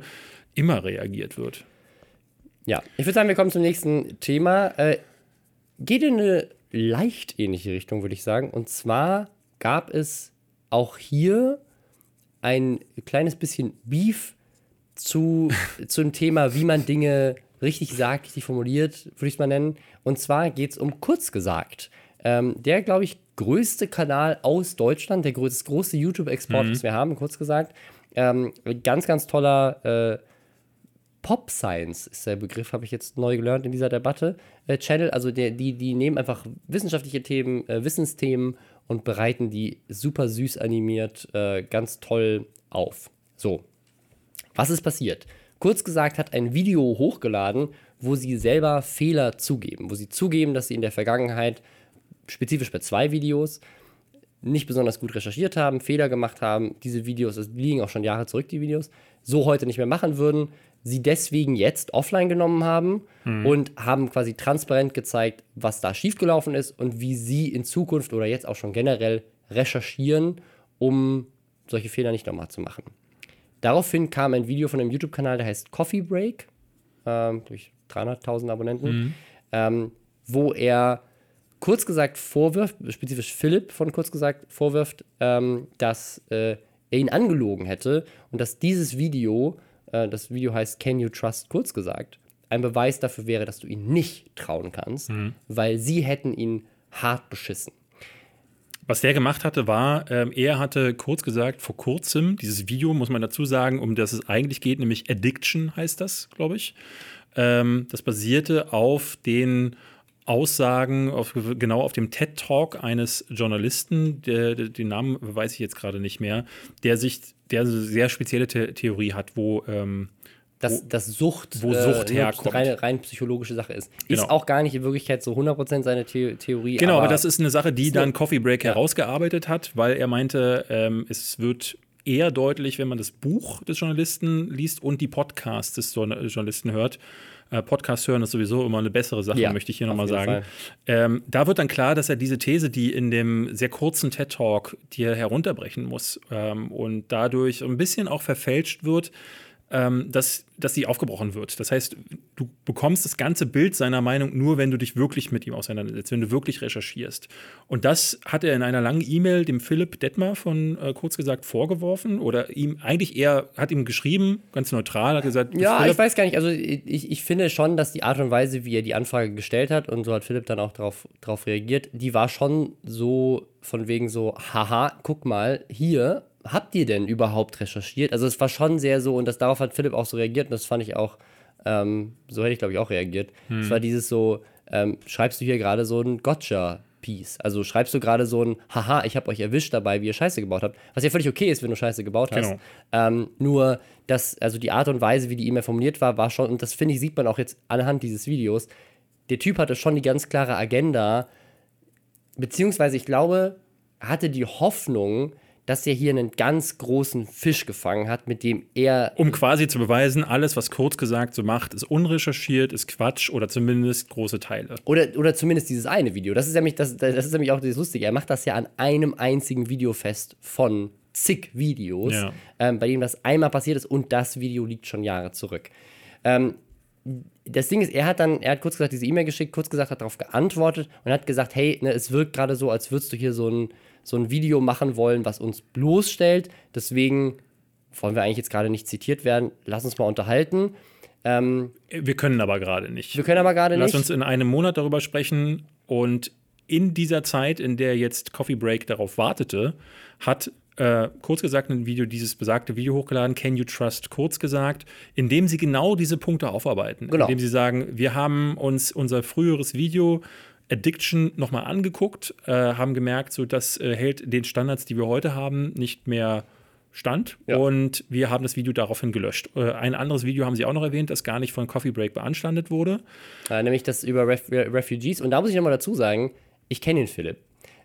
A: immer reagiert wird.
B: Ja, ich würde sagen, wir kommen zum nächsten Thema. Äh, geht in eine leicht ähnliche Richtung, würde ich sagen. Und zwar gab es auch hier ein kleines bisschen Beef zu, <laughs> zum Thema, wie man Dinge richtig sagt, richtig formuliert, würde ich es mal nennen. Und zwar geht es um kurz gesagt. Ähm, der, glaube ich, größte Kanal aus Deutschland, der grö das große YouTube-Export, das wir haben, kurz gesagt. Ähm, ganz, ganz toller äh, Pop Science ist der Begriff, habe ich jetzt neu gelernt in dieser Debatte. Äh, Channel, also der, die, die nehmen einfach wissenschaftliche Themen, äh, Wissensthemen und bereiten die super süß animiert, äh, ganz toll auf. So, was ist passiert? Kurz gesagt hat ein Video hochgeladen, wo sie selber Fehler zugeben, wo sie zugeben, dass sie in der Vergangenheit, spezifisch bei zwei Videos, nicht besonders gut recherchiert haben, Fehler gemacht haben. Diese Videos, das liegen auch schon Jahre zurück, die Videos, so heute nicht mehr machen würden. Sie deswegen jetzt offline genommen haben und haben quasi transparent gezeigt, was da schiefgelaufen ist und wie sie in Zukunft oder jetzt auch schon generell recherchieren, um solche Fehler nicht nochmal zu machen. Daraufhin kam ein Video von einem YouTube-Kanal, der heißt Coffee Break, ähm, durch 300.000 Abonnenten, ähm, wo er kurz gesagt vorwirft, spezifisch Philipp von kurz gesagt vorwirft, ähm, dass äh, er ihn angelogen hätte und dass dieses Video das Video heißt Can You Trust, kurz gesagt, ein Beweis dafür wäre, dass du ihn nicht trauen kannst,
A: Mhm.
B: weil sie hätten ihn hart beschissen.
A: Was der gemacht hatte, war, ähm, er hatte kurz gesagt, vor kurzem, dieses Video, muss man dazu sagen, um das es eigentlich geht, nämlich Addiction heißt das, glaube ich. Ähm, das basierte auf den Aussagen, auf, genau auf dem TED-Talk eines Journalisten, der, den Namen weiß ich jetzt gerade nicht mehr, der sich, der eine sehr spezielle The Theorie hat, wo ähm,
B: Dass, dass Sucht,
A: wo Sucht
B: eine
A: herkommt.
B: Rein, rein psychologische Sache ist.
A: Genau.
B: Ist auch gar nicht in Wirklichkeit so 100% seine The Theorie.
A: Genau, aber, das ist eine Sache, die dann Coffee Break
B: Ja.
A: herausgearbeitet hat, weil er meinte, ähm, es wird eher deutlich, wenn man das Buch des Journalisten liest und die Podcasts des Journa- Journalisten hört. Äh, Podcast hören ist sowieso immer eine bessere Sache,
B: Ja,
A: möchte ich hier nochmal sagen. Ähm, da wird dann klar, dass er diese These, die in dem sehr kurzen TED-Talk dir herunterbrechen muss ähm, und dadurch ein bisschen auch verfälscht wird, ähm, dass, dass sie aufgebrochen wird. Das heißt, du bekommst das ganze Bild seiner Meinung nur, wenn du dich wirklich mit ihm auseinandersetzt, wenn du wirklich recherchierst. Und das hat er in einer langen E-Mail dem Philipp Detmer von äh, kurz gesagt vorgeworfen oder ihm eigentlich eher hat ihm geschrieben, ganz neutral, hat gesagt,
B: Ja,
A: Philipp,
B: ich weiß gar nicht. Also ich, ich finde schon, dass die Art und Weise, wie er die Anfrage gestellt hat, und so hat Philipp dann auch darauf drauf reagiert, die war schon so von wegen so, haha, guck mal, hier, habt ihr denn überhaupt recherchiert? Also es war schon sehr so, und das darauf hat Philipp auch so reagiert, und das fand ich auch, ähm, so hätte ich glaube ich auch reagiert. Es war dieses so, ähm, schreibst du hier gerade so ein Gotcha. Piece. Also schreibst du gerade so ein, haha, ich habe euch erwischt dabei, wie ihr Scheiße gebaut habt. Was ja völlig okay ist, wenn du Scheiße gebaut hast.
A: Genau.
B: Ähm, nur, dass, also die Art und Weise, wie die E-Mail formuliert war, war schon, und das finde ich, sieht man auch jetzt anhand dieses Videos, der Typ hatte schon die ganz klare Agenda, beziehungsweise ich glaube, hatte die Hoffnung, dass er hier einen ganz großen Fisch gefangen hat, mit dem er
A: um quasi zu beweisen, alles, was kurz gesagt so macht, ist unrecherchiert, ist Quatsch oder zumindest große Teile.
B: Oder, oder zumindest dieses eine Video. Das ist nämlich, das, das ist nämlich auch das Lustige. Er macht das ja an einem einzigen Video fest von zig Videos,
A: Ja.
B: ähm, bei dem das einmal passiert ist und das Video liegt schon Jahre zurück. Ähm, das Ding ist, er hat dann, er hat kurz gesagt diese E-Mail geschickt, kurz gesagt, hat darauf geantwortet und hat gesagt, hey, ne, es wirkt gerade so, als würdest du hier so ein, so ein Video machen wollen, was uns bloßstellt. Deswegen wollen wir eigentlich jetzt gerade nicht zitiert werden. Lass uns mal unterhalten. Ähm,
A: Wir können aber gerade nicht.
B: wir können aber gerade
A: Lass
B: nicht.
A: uns in einem Monat darüber sprechen und in dieser Zeit, in der jetzt Coffee Break darauf wartete, hat äh, kurz gesagt ein Video, dieses besagte Video hochgeladen, Can You Trust, kurz gesagt, in dem sie genau diese Punkte aufarbeiten.
B: Genau.
A: Indem sie sagen, wir haben uns unser früheres Video Addiction nochmal angeguckt, äh, haben gemerkt, so das äh, hält den Standards, die wir heute haben, nicht mehr stand
B: Ja.
A: und wir haben das Video daraufhin gelöscht. Äh, ein anderes Video haben sie auch noch erwähnt, das gar nicht von Coffee Break beanstandet wurde.
B: Äh, nämlich das über Ref Re- Refugees. Und da muss ich nochmal dazu sagen, ich kenne den Philipp.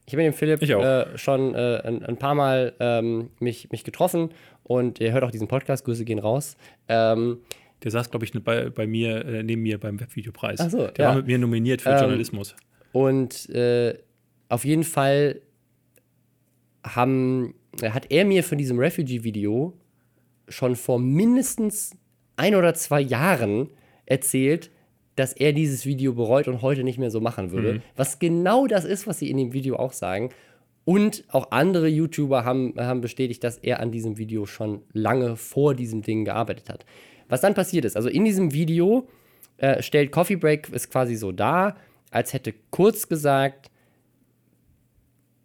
B: Ich habe den Philipp
A: Ich auch.
B: äh, schon äh, ein, ein paar Mal ähm, mich, mich getroffen und er hört auch diesen Podcast, Grüße gehen raus. Ähm,
A: Der saß, glaube ich, bei, bei mir, äh, neben mir beim Webvideopreis.
B: Ach so,
A: Der
B: ja.
A: war mit mir nominiert für
B: Ähm,
A: Journalismus.
B: Und äh, auf jeden Fall haben, äh, hat er mir von diesem Refugee-Video schon vor mindestens ein oder zwei Jahren erzählt, dass er dieses Video bereut und heute nicht mehr so machen würde. Was genau das ist, was sie in dem Video auch sagen. Und auch andere YouTuber haben, haben bestätigt, dass er an diesem Video schon lange vor diesem Ding gearbeitet hat. Was dann passiert ist, also in diesem Video äh, stellt Coffee Break es quasi so dar, als hätte kurz gesagt,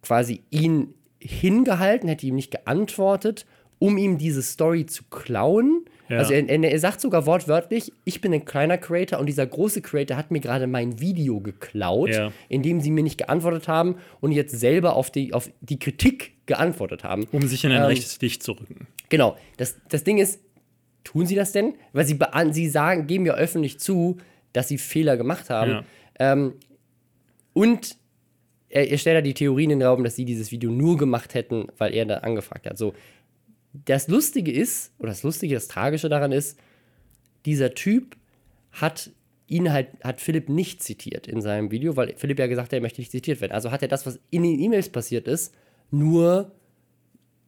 B: quasi ihn hingehalten, hätte ihm nicht geantwortet, um ihm diese Story zu klauen.
A: Ja.
B: Also er, er, sagt sogar wortwörtlich, ich bin ein kleiner Creator und dieser große Creator hat mir gerade mein Video geklaut,
A: Ja.
B: indem sie mir nicht geantwortet haben und jetzt selber auf die, auf die Kritik geantwortet haben.
A: Um sich in ein
B: ähm,
A: rechtes Licht zu rücken.
B: Genau. Das, das Ding ist, tun sie das denn? Weil sie, sie sagen, geben ja öffentlich zu, dass sie Fehler gemacht haben.
A: Ja.
B: Ähm, und er, er stellt da die Theorien in den Raum, dass sie dieses Video nur gemacht hätten, weil er da angefragt hat. So, das Lustige ist, oder das Lustige, das Tragische daran ist, dieser Typ hat ihn halt, hat Philipp nicht zitiert in seinem Video, weil Philipp ja gesagt hat, er möchte nicht zitiert werden. Also hat er das, was in den E-Mails passiert ist, nur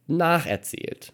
B: nacherzählt.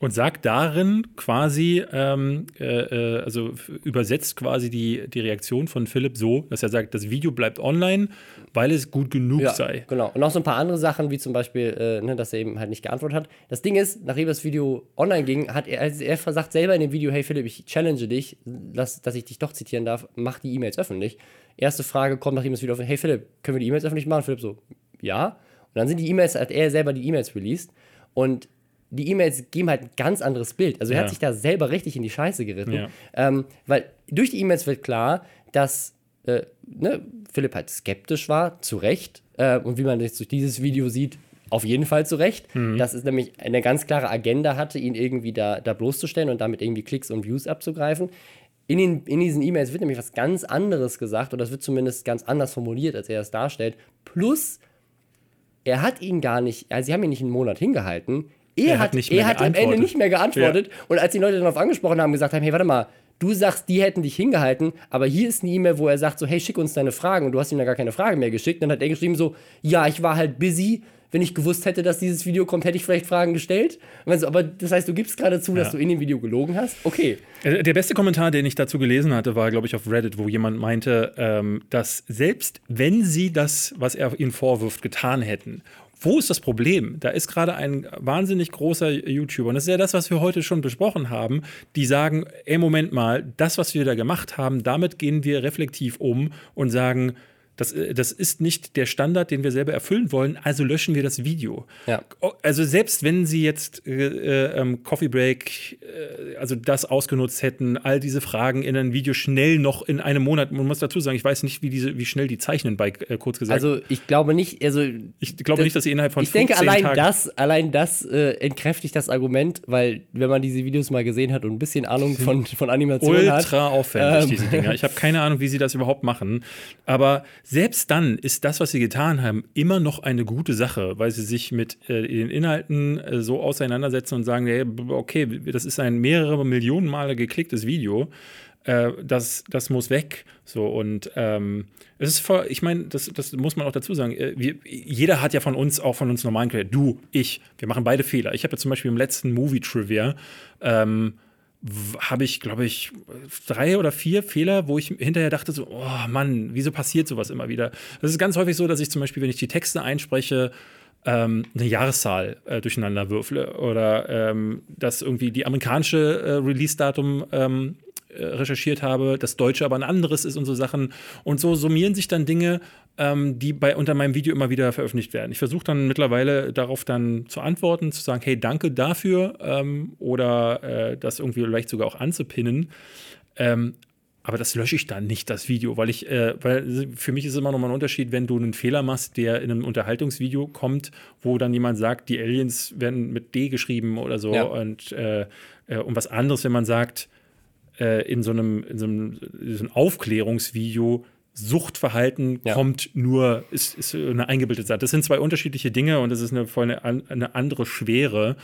A: Und sagt darin quasi, ähm, äh, äh also übersetzt quasi die, die Reaktion von Philipp so, dass er sagt, das Video bleibt online, weil es gut genug
B: Ja,
A: sei.
B: genau. Und noch so ein paar andere Sachen, wie zum Beispiel, äh, ne, dass er eben halt nicht geantwortet hat. Das Ding ist, nachdem das Video online ging, hat er, also er sagt selber in dem Video, hey Philipp, ich challenge dich, dass, dass ich dich doch zitieren darf, mach die E-Mails öffentlich. Erste Frage kommt, nachdem das Video öffentlich, hey Philipp, können wir die E-Mails öffentlich machen? Philipp so, ja. Und dann sind die E-Mails, hat er selber die E-Mails released und die E-Mails geben halt ein ganz anderes Bild. Also er
A: Ja.
B: hat sich da selber richtig in die Scheiße geritten.
A: Ja.
B: Ähm, weil durch die E-Mails wird klar, dass äh, ne, Philipp halt skeptisch war, zu Recht. Äh, und wie man jetzt durch dieses Video sieht, auf jeden Fall zu Recht. Dass es nämlich eine ganz klare Agenda hatte, ihn irgendwie da, da bloßzustellen und damit irgendwie Klicks und Views abzugreifen. In, den, in diesen E-Mails wird nämlich was ganz anderes gesagt oder das wird zumindest ganz anders formuliert, als er es darstellt. Plus, er hat ihn gar nicht, also sie haben ihn nicht einen Monat hingehalten. Er,
A: Er hat
B: hat, er hat am Ende nicht mehr geantwortet. Und als die Leute darauf angesprochen haben, gesagt haben, hey, warte mal, du sagst, die hätten dich hingehalten, aber hier ist eine E-Mail, wo er sagt so, hey, schick uns deine Fragen und du hast ihm da gar keine Frage mehr geschickt. Dann hat er geschrieben so, ja, ich war halt busy. Wenn ich gewusst hätte, dass dieses Video kommt, hätte ich vielleicht Fragen gestellt. So, aber das heißt, du gibst gerade zu, dass
A: Ja.
B: du in dem Video gelogen hast? Okay.
A: Äh, Der beste Kommentar, den ich dazu gelesen hatte, war, glaube ich, auf Reddit, wo jemand meinte, ähm, dass selbst wenn sie das, was er ihnen vorwirft, getan hätten, wo ist das Problem? Da ist gerade ein wahnsinnig großer YouTuber, und das ist ja das, was wir heute schon besprochen haben, die sagen, ey, Moment mal, das, was wir da gemacht haben, damit gehen wir reflektiv um und sagen, das, äh, das ist nicht der Standard, den wir selber erfüllen wollen, also löschen wir das Video.
B: Ja.
A: Also selbst wenn sie jetzt äh, äh, ähm, Coffee Break, äh, also das ausgenutzt hätten, all diese Fragen in ein Video schnell noch in einem Monat, man muss dazu sagen, ich weiß nicht, wie, diese, wie schnell die zeichnen, bei äh, kurz gesagt.
B: Also ich glaube nicht, also
A: ich glaube
B: das-
A: nicht, dass sie innerhalb von
B: ich denke,
A: 15
B: allein
A: Tagen
B: das, allein das äh, entkräftigt das Argument, weil wenn man diese Videos mal gesehen hat und ein bisschen Ahnung von, von Animation hat,
A: ultra aufwendig,
B: Ähm.
A: diese Dinger. Ich habe keine Ahnung, wie sie das überhaupt machen. Aber selbst dann ist das, was sie getan haben, immer noch eine gute Sache, weil sie sich mit äh, den Inhalten äh, so auseinandersetzen und sagen, hey, okay, das ist ein mehrere Millionen Male geklicktes Video. Äh, das, das muss weg. So, und ähm, es ist voll, ich meine, das, das muss man auch dazu sagen. Äh, wir, jeder hat ja von uns, auch von uns normalen Creator, du, ich, wir machen beide Fehler. Ich habe ja zum Beispiel im letzten Movie Trivia ähm, habe ich, glaube ich, drei oder vier Fehler, wo ich hinterher dachte so, oh Mann, wieso passiert sowas immer wieder? Das ist ganz häufig so, dass ich zum Beispiel, wenn ich die Texte einspreche, ähm, eine Jahreszahl äh, durcheinander würfle oder ähm, dass irgendwie die amerikanische äh, Release-Datum ähm, äh, recherchiert habe, das deutsche aber ein anderes ist und so Sachen. Und so summieren sich dann Dinge, ähm, die bei unter meinem Video immer wieder veröffentlicht werden. Ich versuche dann mittlerweile darauf dann zu antworten, zu sagen, hey, danke dafür ähm, oder äh, das irgendwie vielleicht sogar auch anzupinnen. Ähm, aber das lösche ich dann nicht, das Video, weil ich, äh, weil für mich ist immer noch mal ein Unterschied, wenn du einen Fehler machst, der in einem Unterhaltungsvideo kommt, wo dann jemand sagt, die Aliens werden mit D geschrieben oder so
B: Ja.
A: und, äh, äh, was anderes, wenn man sagt, äh, in so einem, in so einem, in so einem Aufklärungsvideo, Suchtverhalten
B: Ja.
A: kommt nur, ist, ist eine eingebildete Sache. Das sind zwei unterschiedliche Dinge und das ist eine, voll eine, eine andere Schwere.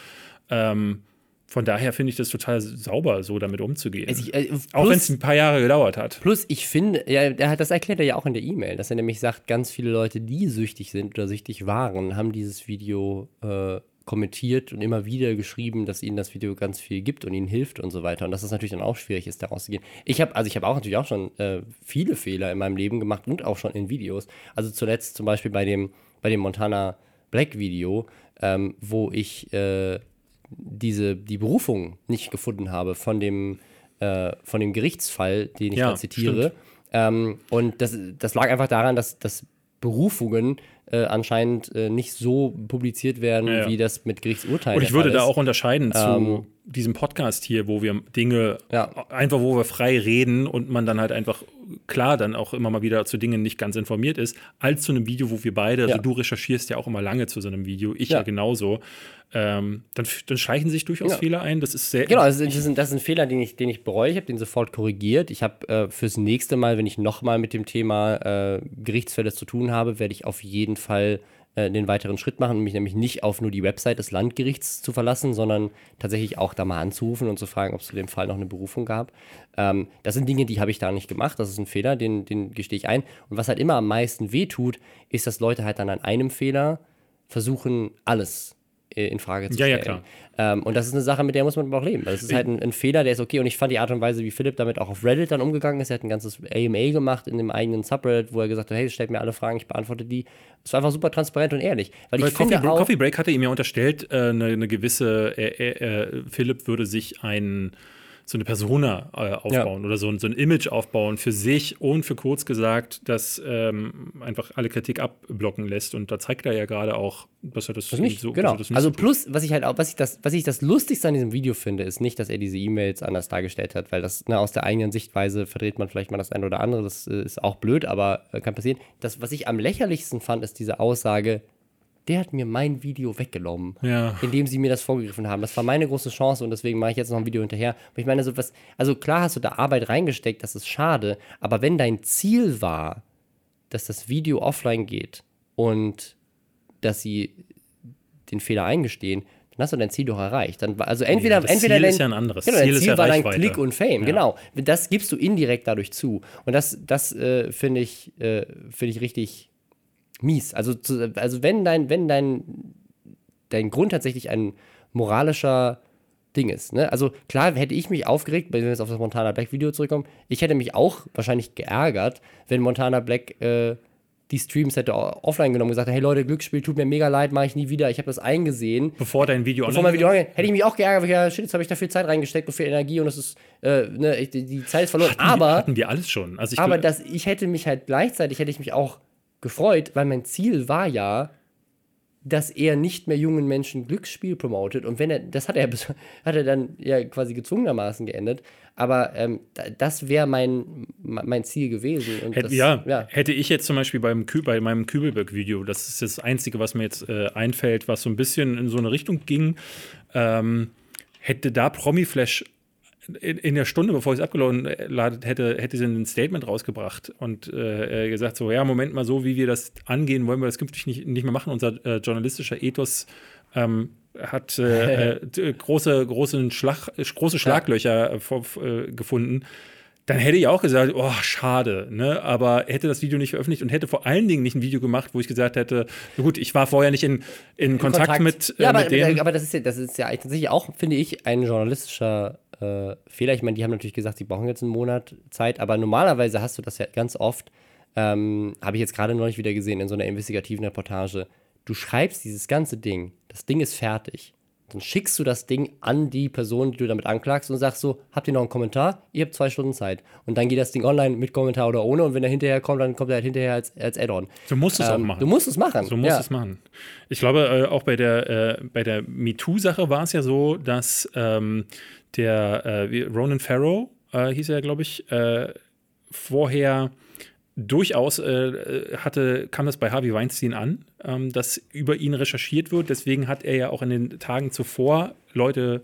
A: Ähm, von daher finde ich das total sauber, so damit umzugehen.
B: Also ich, äh,
A: auch
B: plus-
A: wenn es ein paar Jahre gedauert hat.
B: Plus, ich finde, ja, der hat, das erklärt er ja auch in der E-Mail, dass er nämlich sagt, ganz viele Leute, die süchtig sind oder süchtig waren, haben dieses Video äh, kommentiert und immer wieder geschrieben, dass ihnen das Video ganz viel gibt und ihnen hilft und so weiter. Und dass es natürlich dann auch schwierig ist, daraus zu gehen. Ich habe, also ich habe auch natürlich auch schon äh, viele Fehler in meinem Leben gemacht und auch schon in Videos. Also zuletzt zum Beispiel bei dem, bei dem Montana Black Video, ähm, wo ich äh, diese, die Berufung nicht gefunden habe von dem, äh, von dem Gerichtsfall, den ich
A: Ja,
B: da zitiere. Ähm, und das, das lag einfach daran, dass, dass Berufungen äh, anscheinend äh, nicht so publiziert werden,
A: Ja, ja.
B: wie das mit Gerichtsurteilen
A: Und ich würde
B: Fall
A: da
B: ist.
A: auch unterscheiden zu
B: Ähm,
A: diesem Podcast hier, wo wir Dinge
B: Ja.
A: einfach, wo wir frei reden und man dann halt einfach klar dann auch immer mal wieder zu Dingen nicht ganz informiert ist, als zu einem Video, wo wir beide,
B: Ja.
A: also du recherchierst ja auch immer lange zu so einem Video, ich ja,
B: Ja.
A: genauso. Ähm, dann, dann schleichen sich durchaus. Fehler ein. Das ist sehr.
B: Genau, das ist, das ein, das ein Fehler, den ich, den ich bereue. Ich habe den sofort korrigiert. Ich habe äh, fürs nächste Mal, wenn ich nochmal mit dem Thema äh, Gerichtsfälle zu tun habe, werde ich auf jeden Fall äh, den weiteren Schritt machen, mich nämlich nicht auf nur die Website des Landgerichts zu verlassen, sondern tatsächlich auch da mal anzurufen und zu fragen, ob es zu dem Fall noch eine Berufung gab. Ähm, das sind Dinge, die habe ich da nicht gemacht. Das ist ein Fehler, den, den gestehe ich ein. Und was halt immer am meisten wehtut, ist, dass Leute halt dann an einem Fehler versuchen, alles in Frage zu
A: Ja,
B: stellen.
A: ja, klar.
B: Ähm, und das ist eine Sache, mit der muss man aber auch leben. Das ist halt ein, ein Fehler, der ist okay. Und ich fand die Art und Weise, wie Philipp damit auch auf Reddit dann umgegangen ist. Er hat ein ganzes AMA gemacht in dem eigenen Subreddit, wo er gesagt hat, hey, stellt mir alle Fragen, ich beantworte die. Es war einfach super transparent und ehrlich. Weil
A: Weil
B: ich
A: Coffee,
B: finde auch,
A: Coffee Break hatte ihm ja unterstellt, äh, eine, eine gewisse, äh, äh, äh, Philipp würde sich ein, so eine Persona äh, aufbauen oder so, ein- so ein Image aufbauen für sich und für kurz gesagt, das ähm, einfach alle Kritik abblocken lässt. Und da zeigt er ja gerade auch, dass er das,
B: Das nicht,
A: so
B: genau.
A: das nicht
B: also
A: so
B: plus, was ich halt auch, was ich das, was ich das Lustigste an diesem Video finde, ist nicht, dass er diese E-Mails anders dargestellt hat, weil das ne, aus der eigenen Sichtweise verdreht man vielleicht mal das eine oder andere. Das äh, ist auch blöd, aber äh, kann passieren. Das, was ich am lächerlichsten fand, ist diese Aussage, der hat mir mein Video weggenommen,
A: Ja.
B: indem sie mir das vorgegriffen haben. Das war meine große Chance und deswegen mache ich jetzt noch ein Video hinterher. Aber ich meine, so was, also klar hast du da Arbeit reingesteckt, das ist schade, aber wenn dein Ziel war, dass das Video offline geht und dass sie den Fehler eingestehen, dann hast du dein Ziel doch erreicht. Dann, also entweder,
A: das
B: entweder
A: Ziel
B: dein,
A: ist ja ein anderes.
B: Genau, dein
A: Ziel
B: Ziel,
A: ist ja
B: war dein. Klick und Fame,
A: Ja.
B: genau. Das gibst du indirekt dadurch zu. Und das, das äh, finde ich, äh, finde ich richtig mies. Also, zu, also wenn dein, wenn dein, dein Grund tatsächlich ein moralischer Ding ist. Ne? Also klar hätte ich mich aufgeregt, wenn wir jetzt auf das Montana Black Video zurückkommen, ich hätte mich auch wahrscheinlich geärgert, wenn Montana Black äh, die Streams hätte offline genommen und gesagt, hey Leute, Glücksspiel, tut mir mega leid, mache ich nie wieder, ich habe das eingesehen.
A: Bevor dein Video
B: Bevor mein Video online, hätte ich mich auch geärgert, weil ich, ja, shit, jetzt habe ich da viel Zeit reingesteckt und viel Energie und das ist, äh, ne, die, die Zeit ist verloren. aber
A: hatten wir alles schon. Also
B: aber das, ich hätte mich halt gleichzeitig hätte ich mich auch gefreut, weil mein Ziel war ja, dass er nicht mehr jungen Menschen Glücksspiel promotet. Und wenn er, das hat er, <laughs> hat er dann ja quasi gezwungenermaßen geendet. Aber ähm, da- das wäre mein, mein Ziel gewesen. Und
A: Hätt,
B: das,
A: ja,
B: ja.
A: hätte ich jetzt zum Beispiel beim bei meinem Kübelberg-Video, das ist das Einzige, was mir jetzt äh, einfällt, was so ein bisschen in so eine Richtung ging, ähm, hätte da Promiflash in, in der Stunde, bevor ich es abgeladen hätte, hätte sie ein Statement rausgebracht und äh, äh, gesagt, so, ja, Moment mal, so wie wir das angehen, wollen wir das künftig nicht, nicht mehr machen. Unser äh, journalistischer Ethos ähm, hat äh, <laughs> äh, große, große, Schlag, äh, große Schlaglöcher äh, vor, äh, gefunden. Dann hätte ich auch gesagt, oh, schade, ne? Aber hätte das Video nicht veröffentlicht und hätte vor allen Dingen nicht ein Video gemacht, wo ich gesagt hätte, na gut, ich war vorher nicht in, in, Kontakt, mit, äh,
B: ja, aber,
A: mit denen.
B: aber das ist ja, das ist ja tatsächlich auch, finde ich, ein journalistischer äh, Fehler. Ich meine, die haben natürlich gesagt, sie brauchen jetzt einen Monat Zeit, aber normalerweise hast du das ja ganz oft, ähm, habe ich jetzt gerade neulich wieder gesehen in so einer investigativen Reportage. Du schreibst dieses ganze Ding, das Ding ist fertig. Dann schickst du das Ding an die Person, die du damit anklagst und sagst so, habt ihr noch einen Kommentar? Ihr habt zwei Stunden Zeit. Und dann geht das Ding online mit Kommentar oder ohne und wenn er hinterher kommt, dann kommt er halt hinterher als, als Add-on.
A: Du musst es auch
B: Ähm,
A: machen.
B: Du musst es machen.
A: So musst
B: ja.
A: du es machen. Ich glaube, äh, auch bei der, äh, bei der MeToo-Sache war es ja so, dass ähm, der äh, Ronan Farrow, äh, hieß er, glaube ich, äh, vorher durchaus äh, hatte, kam das bei Harvey Weinstein an, ähm, dass über ihn recherchiert wird. Deswegen hat er ja auch in den Tagen zuvor Leute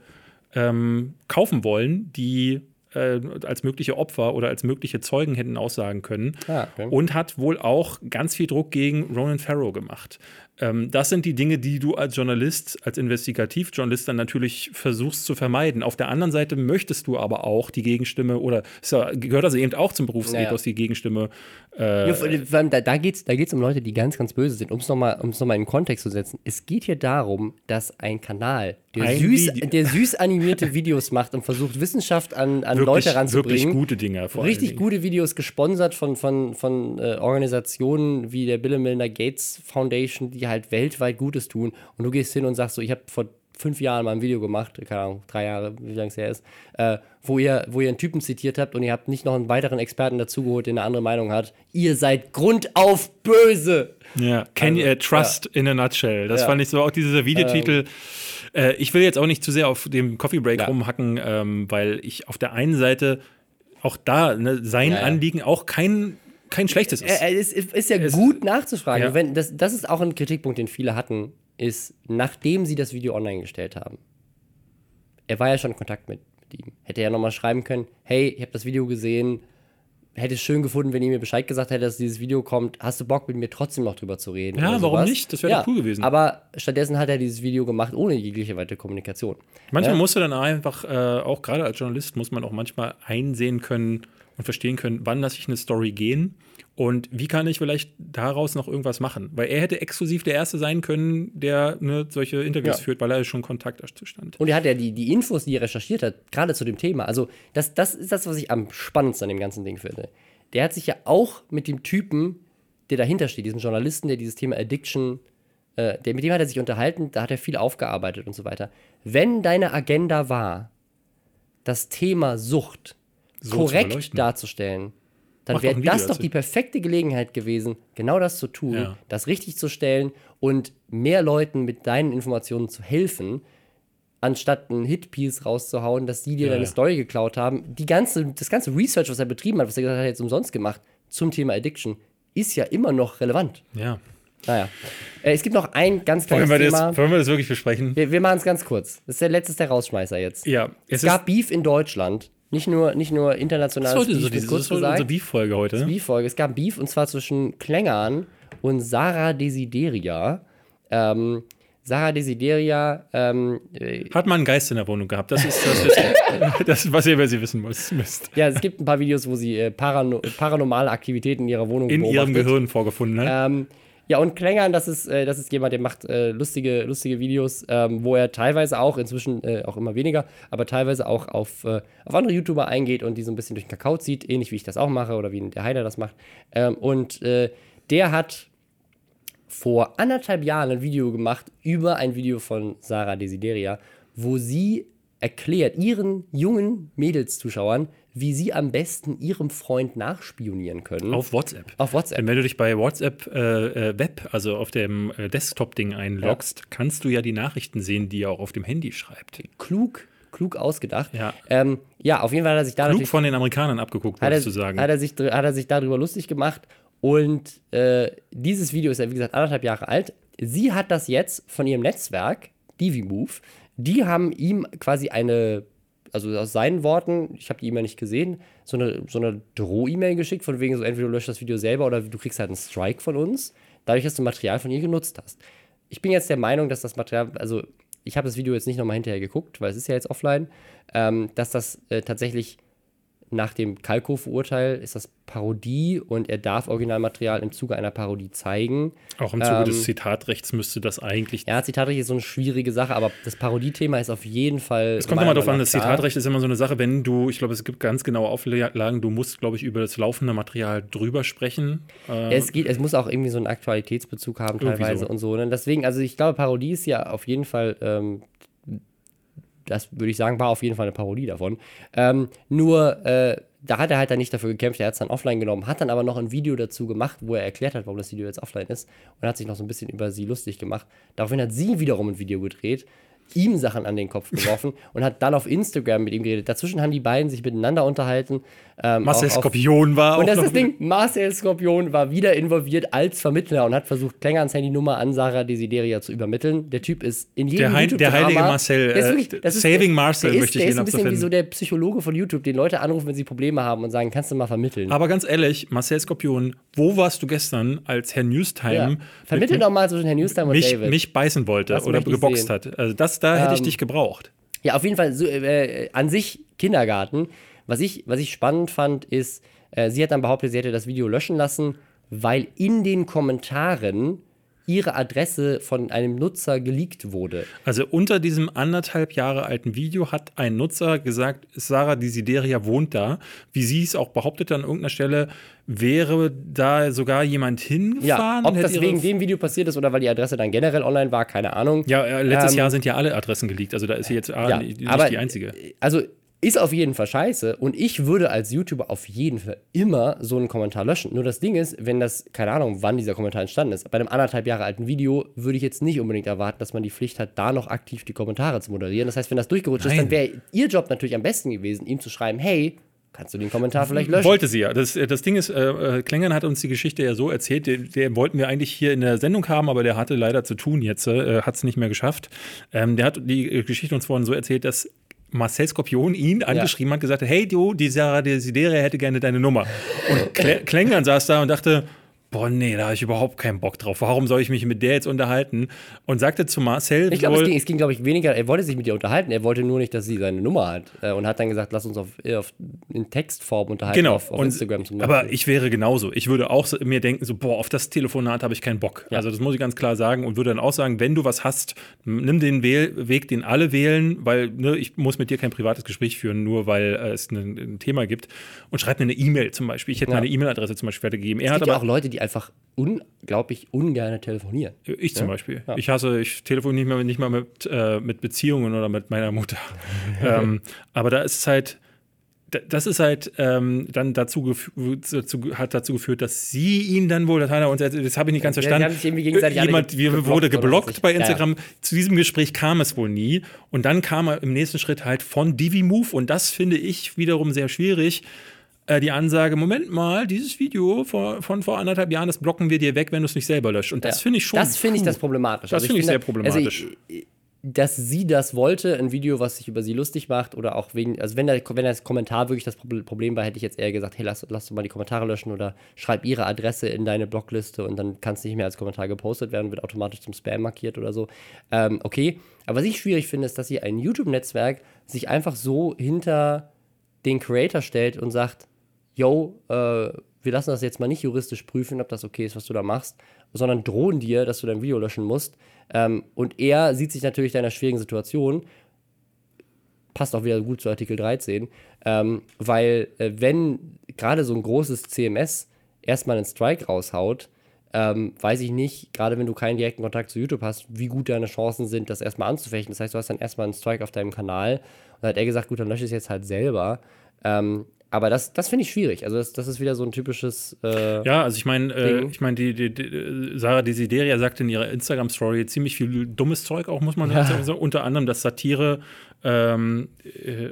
A: ähm, kaufen wollen, die äh, als mögliche Opfer oder als mögliche Zeugen hätten aussagen können.
B: Ah, okay.
A: Und hat wohl auch ganz viel Druck gegen Ronan Farrow gemacht. Ähm, das sind die Dinge, die du als Journalist, als Investigativjournalist dann natürlich versuchst zu vermeiden. Auf der anderen Seite möchtest du aber auch die Gegenstimme oder ja, gehört also eben auch zum Berufsethos,
B: Naja.
A: die Gegenstimme. Äh,
B: Ja, vor allem, da, da geht es da geht's um Leute, die ganz, ganz böse sind. Um es nochmal noch mal in den Kontext zu setzen. Es geht hier darum, dass ein Kanal, der,
A: Ein
B: süß,
A: Video.
B: der süß animierte Videos macht und versucht, Wissenschaft an, an
A: wirklich,
B: Leute ranzubringen.
A: wirklich gute Dinge. Vor
B: Richtig gute Videos gesponsert von, von, von äh, Organisationen wie der Bill and Melinda Gates Foundation, die halt weltweit Gutes tun. Und du gehst hin und sagst so, ich habe vor fünf Jahren mal ein Video gemacht, keine Ahnung, drei Jahre, wie lange es her ist, äh, wo, ihr, wo ihr einen Typen zitiert habt und ihr habt nicht noch einen weiteren Experten dazugeholt, der eine andere Meinung hat. Ihr seid grundauf böse.
A: Ja, Can
B: Also,
A: you, äh, Trust in a Nutshell. Das
B: Ja.
A: fand ich so auch dieser Videotitel. äh, ich will jetzt auch nicht zu sehr auf dem Coffee Break
B: Ja.
A: rumhacken, ähm, weil ich auf der einen Seite auch da ne, sein
B: Ja, ja.
A: Anliegen auch kein, kein schlechtes ist.
B: Äh, äh, es ist, ja gut nachzufragen.
A: Ja.
B: Wenn, das, das ist auch ein Kritikpunkt, den viele hatten, ist, nachdem sie das Video online gestellt haben. Er war ja schon in Kontakt mit, mit ihm. Hätte er ja nochmal schreiben können, hey, ich habe das Video gesehen, hätte es schön gefunden, wenn ihr mir Bescheid gesagt hättet, dass dieses Video kommt. Hast du Bock, mit mir trotzdem noch drüber zu reden?
A: Ja, warum nicht? Das wäre doch cool gewesen.
B: Aber stattdessen hat er dieses Video gemacht, ohne jegliche weitere Kommunikation.
A: Manchmal
B: Ja.
A: musst du dann einfach, äh, auch gerade als Journalist, muss man auch manchmal einsehen können und verstehen können, wann lasse ich eine Story gehen Und wie kann ich vielleicht daraus noch irgendwas machen? Weil er hätte exklusiv der Erste sein können, der ne, solche Interviews
B: Ja.
A: führt, weil er schon Kontakt dazu stand.
B: Und er hat ja die, die Infos, die er recherchiert hat, gerade zu dem Thema. Also, das, das ist das, was ich am spannendsten an dem ganzen Ding finde. Der hat sich ja auch mit dem Typen, der dahinter steht, diesem Journalisten, der dieses Thema Addiction, äh, der, mit dem hat er sich unterhalten, da hat er viel aufgearbeitet und so weiter. Wenn deine Agenda war, das Thema Sucht
A: So
B: korrekt darzustellen, dann wäre das doch die perfekte Gelegenheit gewesen, genau das zu tun,
A: Ja.
B: das richtig zu stellen und mehr Leuten mit deinen Informationen zu helfen, anstatt ein Hitpiece rauszuhauen, dass die dir
A: Ja,
B: deine
A: ja.
B: Story geklaut haben. Die ganze, das ganze Research, was er betrieben hat, was er gesagt hat, er jetzt umsonst gemacht zum Thema Addiction, ist ja immer noch relevant.
A: Ja.
B: Naja. Äh, es gibt noch ein ganz
A: Wollen
B: kleines
A: wir,
B: Thema.
A: das, wollen wir das wirklich besprechen?
B: Wir, wir machen es ganz kurz. Das ist der letzte der Rausschmeißer jetzt.
A: Ja,
B: Es gab Beef in Deutschland. Nicht nur, nicht nur
A: das ist
B: internationales
A: heute
B: Beef,
A: so diese, das
B: kurz
A: ist heute
B: gesagt.
A: unsere Beef-Folge heute. ne?
B: Beef-Folge. Es gab Beef und zwar zwischen Klängern und Sarah Desideria. Ähm, Sarah Desideria, ähm, äh,
A: Hat man einen Geist in der Wohnung gehabt? Das ist das, Wissen, <laughs> das ist, was ihr über sie wissen müsst.
B: ja, es gibt ein paar Videos, wo sie äh, parano paranormale Aktivitäten in ihrer Wohnung
A: In ihrem. Gehirn vorgefunden. Ne?
B: Ähm, ja, und Klängern, das ist, äh, das ist jemand, der macht äh, lustige, lustige Videos, ähm, wo er teilweise auch, inzwischen äh, auch immer weniger, aber teilweise auch auf, äh, auf andere YouTuber eingeht und die so ein bisschen durch den Kakao zieht, ähnlich wie ich das auch mache oder wie der Heider das macht. Ähm, und äh, der hat vor anderthalb Jahren ein Video gemacht über ein Video von Sarah Desideria, wo sie erklärt ihren jungen Mädelszuschauern, wie sie am besten ihrem Freund nachspionieren können.
A: Auf WhatsApp.
B: auf WhatsApp.
A: Denn wenn du dich bei WhatsApp äh, äh, Web, also auf dem äh, Desktop-Ding einloggst, kannst du ja die Nachrichten sehen, die er auch auf dem Handy schreibt.
B: klug, klug ausgedacht.
A: Ja.
B: ähm, ja auf jeden Fall hat er sich da
A: Klug von den Amerikanern abgeguckt, würdest du sagen.
B: Hat, er sich, hat er sich darüber lustig gemacht. Und äh, dieses Video ist ja, wie gesagt, anderthalb Jahre alt. Sie hat das jetzt von ihrem Netzwerk, DiviMove, die haben ihm quasi eine, also aus seinen Worten, ich habe die E-Mail nicht gesehen, so eine, so eine Droh-E-Mail geschickt, von wegen so, entweder du löscht das Video selber oder du kriegst halt einen Strike von uns, dadurch, dass du Material von ihr genutzt hast. Ich bin jetzt der Meinung, dass das Material, also ich habe das Video jetzt nicht nochmal hinterher geguckt, weil es ist ja jetzt offline, ähm, dass das äh, tatsächlich nach dem Kalkofe-Urteil ist das Parodie und er darf Originalmaterial im Zuge einer Parodie zeigen.
A: auch im Zuge
B: ähm,
A: des Zitatrechts müsste das eigentlich.
B: Ja, Zitatrecht ist so eine schwierige Sache, aber das Parodiethema ist auf jeden Fall.
A: Es kommt immer darauf an, das Zitatrecht ist immer so eine Sache, wenn du, ich glaube, es gibt ganz genaue Auflagen, du musst, glaube ich, über das laufende Material drüber sprechen. Äh,
B: Es, geht, es muss auch irgendwie so einen Aktualitätsbezug haben, teilweise
A: so.
B: und so. Ne? Deswegen, also ich glaube, Parodie ist ja auf jeden Fall, ähm, das würde ich sagen, war auf jeden Fall eine Parodie davon. Ähm, nur, äh, da hat er halt dann nicht dafür gekämpft, er hat es dann offline genommen, hat dann aber noch ein Video dazu gemacht, wo er erklärt hat, warum das Video jetzt offline ist und hat sich noch so ein bisschen über sie lustig gemacht. Daraufhin hat sie wiederum ein Video gedreht, ihm Sachen an den Kopf geworfen <laughs> und hat dann auf Instagram mit ihm geredet. Dazwischen haben die beiden sich miteinander unterhalten. Ähm,
A: Marcel Skorpion war
B: und das ist das Ding, Marcel Skorpion war wieder involviert als Vermittler und hat versucht, Klängerns Handynummer an Sarah Desideria zu übermitteln. Der Typ ist in jedem
A: Der der heilige Marcel,
B: Der ist
A: äh,
B: wirklich- das ist-
A: Saving Marcel
B: der ist,
A: möchte ich
B: Der ist
A: ihn
B: ein bisschen wie
A: abzufinden.
B: so der Psychologe von YouTube, den Leute anrufen, wenn sie Probleme haben und sagen, kannst du mal vermitteln.
A: Aber ganz ehrlich, Marcel Skorpion, wo warst du gestern, als Herr Newstime
B: ja. Vermittel doch mal zwischen Herrn Newstime und
A: mich,
B: David.
A: mich beißen wollte
B: Das
A: oder geboxt hat? Also das, da hätte ich
B: Ähm,
A: dich gebraucht.
B: Ja, auf jeden Fall so, äh, an sich Kindergarten. Was ich, was ich spannend fand, ist, äh, sie hat dann behauptet, sie hätte das Video löschen lassen, weil in den Kommentaren ihre Adresse von einem Nutzer geleakt wurde.
A: Also unter diesem anderthalb Jahre alten Video hat ein Nutzer gesagt, Sarah Desideria wohnt da. Wie sie es auch behauptet an irgendeiner Stelle, wäre da sogar jemand
B: Ja,
A: hingefahren.
B: ob
A: hätte
B: das wegen dem Video passiert ist oder weil die Adresse dann generell online war, keine Ahnung.
A: Ja, äh, letztes
B: Ähm,
A: Jahr sind ja alle Adressen geleakt. Also da ist sie jetzt ah,
B: Ja,
A: nicht
B: aber
A: die einzige.
B: also ist auf jeden Fall scheiße und ich würde als YouTuber auf jeden Fall immer so einen Kommentar löschen. Nur das Ding ist, wenn das, keine Ahnung, wann dieser Kommentar entstanden ist, bei einem anderthalb Jahre alten Video würde ich jetzt nicht unbedingt erwarten, dass man die Pflicht hat, da noch aktiv die Kommentare zu moderieren. Das heißt, wenn das durchgerutscht ist,
A: Nein.
B: dann wäre ihr Job natürlich am besten gewesen, ihm zu schreiben, hey, kannst du den Kommentar vielleicht löschen?
A: Wollte sie ja. Das, das Ding ist, äh, äh, Klängern hat uns die Geschichte ja so erzählt, den, den wollten wir eigentlich hier in der Sendung haben, aber der hatte leider zu tun jetzt, äh, hat es nicht mehr geschafft. Ähm, der hat die äh, Geschichte uns vorhin so erzählt, dass Marcel Skorpion ihn angeschrieben hat, gesagt hat, hey du, die Sarah Desideria hätte gerne deine Nummer. Und Klä <laughs> Klängern saß da und dachte, boah, nee, da habe ich überhaupt keinen Bock drauf. Warum soll ich mich mit der jetzt unterhalten? Und sagte zu Marcel,
B: Ich glaube, es ging, es ging glaube ich, weniger, er wollte sich mit ihr unterhalten, er wollte nur nicht, dass sie seine Nummer hat. Äh, und hat dann gesagt, lass uns auf, äh, auf in Textform unterhalten
A: Genau,
B: auf, auf
A: und,
B: Instagram zum
A: aber
B: Beispiel.
A: ich wäre genauso. Ich würde auch so, mir denken, so, boah, auf das Telefonat habe ich keinen Bock.
B: Ja.
A: Also das muss ich ganz klar sagen und würde dann auch sagen, wenn du was hast, nimm den Wähl Weg, den alle wählen, weil ne, ich muss mit dir kein privates Gespräch führen, nur weil äh, es ein, ein Thema gibt und schreib mir eine E-Mail zum Beispiel. Ich hätte
B: Ja.
A: meine E-Mail-Adresse zum Beispiel weitergegeben. Er
B: es
A: hat
B: gibt ja
A: aber
B: auch Leute, die einfach unglaublich ungern telefonieren.
A: Ich zum
B: Ja?
A: Beispiel.
B: Ja.
A: Ich hasse, ich telefoniere nicht mal, nicht mal mit, äh, mit Beziehungen oder mit meiner Mutter. <laughs> ähm, aber da ist es halt, da- das ist halt ähm, dann dazu, dazu, hat dazu geführt, dass sie ihn dann wohl, das, das habe ich nicht ganz verstanden. Jemand
B: ge-
A: wir,
B: geblockt
A: wurde geblockt bei
B: ich- ja.
A: Instagram. Zu diesem Gespräch kam es wohl nie. Und dann kam er im nächsten Schritt halt von DiviMove und das finde ich wiederum sehr schwierig äh, die Ansage, Moment mal, dieses Video vor, von vor anderthalb Jahren, das blocken wir dir weg, wenn du es nicht selber löscht. Und das
B: Ja.
A: finde ich schon.
B: Das finde ich das problematisch.
A: Das finde ich sehr
B: Also
A: problematisch.
B: ich, dass sie das wollte, ein Video, was sich über sie lustig macht oder auch wegen, also wenn, der, wenn das Kommentar wirklich das Proble- Problem war, hätte ich jetzt eher gesagt, hey, lass, lass doch mal die Kommentare löschen oder schreib ihre Adresse in deine Blockliste und dann kann es nicht mehr als Kommentar gepostet werden, wird automatisch zum Spam markiert oder so. Ähm, okay, aber was ich schwierig finde, ist, dass sie ein YouTube-Netzwerk sich einfach so hinter den Creator stellt und sagt, yo, äh, wir lassen das jetzt mal nicht juristisch prüfen, ob das okay ist, was du da machst, sondern drohen dir, dass du dein Video löschen musst. Ähm, und er sieht sich natürlich deiner schwierigen Situation, passt auch wieder gut zu Artikel 13, ähm, weil äh, wenn gerade so ein großes CMS erstmal einen Strike raushaut, ähm, weiß ich nicht, gerade wenn du keinen direkten Kontakt zu YouTube hast, wie gut deine Chancen sind, das erstmal anzufechten. Das heißt, du hast dann erstmal einen Strike auf deinem Kanal. Und dann hat er gesagt, gut, dann lösche ich es jetzt halt selber. Ähm, aber das, das finde ich schwierig. Also, das, das ist wieder so ein typisches. Äh,
A: Ja, also ich meine, äh, ich meine, die, die, die Sarah Desideria sagte in ihrer Instagram-Story ziemlich viel dummes Zeug auch, muss man sagen. So, unter anderem, dass Satire ähm, äh,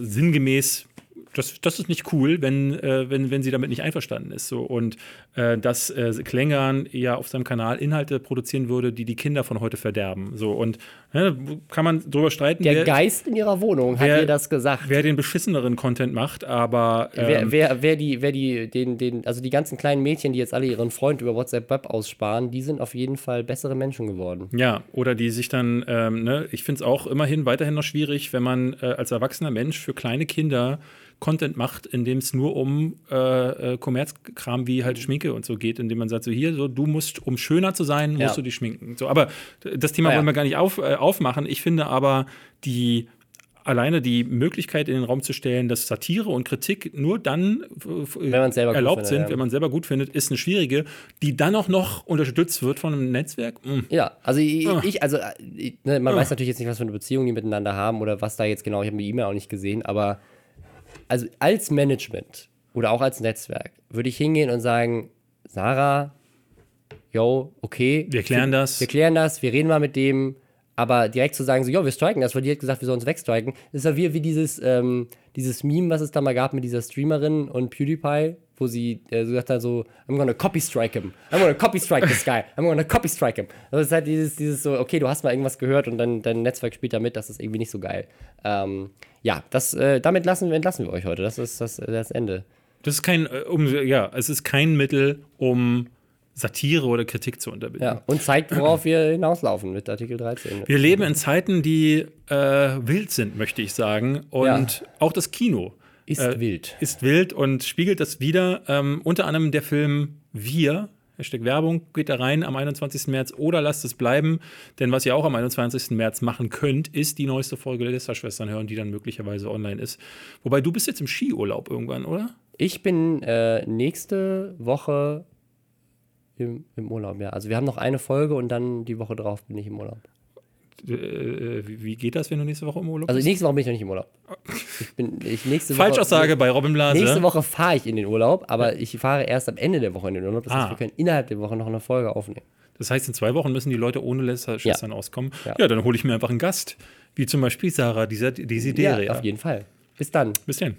A: sinngemäß das, das ist nicht cool, wenn, äh, wenn, wenn sie damit nicht einverstanden ist. So. Und äh, dass äh, Klängern ja auf seinem Kanal Inhalte produzieren würde, die die Kinder von heute verderben. So. Und ne, kann man drüber streiten,
B: der
A: wer,
B: Geist in ihrer Wohnung hat
A: wer-
B: ihr das gesagt.
A: wer den beschisseneren Content macht, aber ähm,
B: Wer, wer, wer die, wer die, den, den, also die ganzen kleinen Mädchen, die jetzt alle ihren Freund über WhatsApp Web aussparen, die sind auf jeden Fall bessere Menschen geworden.
A: Ja, oder die sich dann, ähm, ne, ich finde es auch immerhin weiterhin noch schwierig, wenn man äh, als erwachsener Mensch für kleine Kinder Content macht, in dem es nur um äh, äh, Kommerzkram wie halt Schminke und so geht, indem man sagt, so hier, so, du musst, um schöner zu sein, musst
B: Ja.
A: du dich schminken. So, aber das Thema
B: Ah, ja.
A: wollen wir gar nicht auf, äh, aufmachen. Ich finde aber, die alleine die Möglichkeit in den Raum zu stellen, dass Satire und Kritik nur dann erlaubt
B: findet,
A: sind,
B: ja.
A: wenn man selber gut findet, ist eine schwierige, die dann auch noch unterstützt wird von einem Netzwerk. Mm.
B: Ja, also ich,
A: Ah.
B: ich also äh, ich, ne, man weiß natürlich jetzt nicht, was für eine Beziehung die miteinander haben oder was da jetzt genau, ich habe die E-Mail auch nicht gesehen, aber also als Management oder auch als Netzwerk würde ich hingehen und sagen, Sarah, yo, okay.
A: Wir klären das.
B: Wir klären das, wir reden mal mit dem, aber direkt zu sagen, so, jo, wir striken das, weil die hat gesagt, wir sollen uns wegstriken, ist ja wie, wie dieses, ähm, dieses Meme, was es da mal gab mit dieser Streamerin und PewDiePie, wo sie äh, so gesagt hat, so, I'm gonna copy strike him. I'm gonna copy strike this guy. I'm gonna copy strike him. Also es ist halt dieses, dieses so, okay, du hast mal irgendwas gehört und dann dein Netzwerk spielt da mit, das ist irgendwie nicht so geil. Ähm, ja, das, äh, damit lassen, wir- entlassen wir euch heute. Das ist das, das Ende.
A: Das ist kein, äh, um, ja, es ist kein Mittel, um Satire oder Kritik zu unterbinden.
B: Ja, und zeigt, worauf wir hinauslaufen mit Artikel 13.
A: Wir leben in Zeiten, die äh, wild sind, möchte ich sagen. Und
B: Ja.
A: auch das Kino
B: Ist
A: äh,
B: wild.
A: ist wild und spiegelt das wieder. Ähm, unter anderem der Film Wir. Hashtag Werbung geht da rein am 21. März oder lasst es bleiben. Denn was ihr auch am 21. März machen könnt, ist die neueste Folge der Listerschwestern hören, die dann möglicherweise online ist. Wobei du bist jetzt im Skiurlaub irgendwann, oder?
B: Ich bin äh, nächste Woche im, im Urlaub, ja. Also wir haben noch eine Folge und dann die Woche drauf bin ich im Urlaub.
A: Äh, wie wie geht das, wenn du nächste Woche im Urlaub
B: Also
A: bist?
B: nächste Woche bin ich noch nicht im Urlaub. Ich bin ich nächste
A: Falschaussage
B: Woche.
A: bei Robin Blase.
B: Nächste Woche fahre ich in den Urlaub, aber ich fahre erst am Ende der Woche in den Urlaub. Das
A: Ah.
B: heißt, wir können innerhalb der Woche noch eine Folge aufnehmen.
A: Das heißt, in zwei Wochen müssen die Leute ohne Lästerschwestern auskommen. Ja.
B: Ja.
A: dann hole ich mir einfach einen Gast. Wie zum Beispiel Sarah, dieser Desideria.
B: Ja, auf jeden Fall. Bis dann.
A: Bis dann.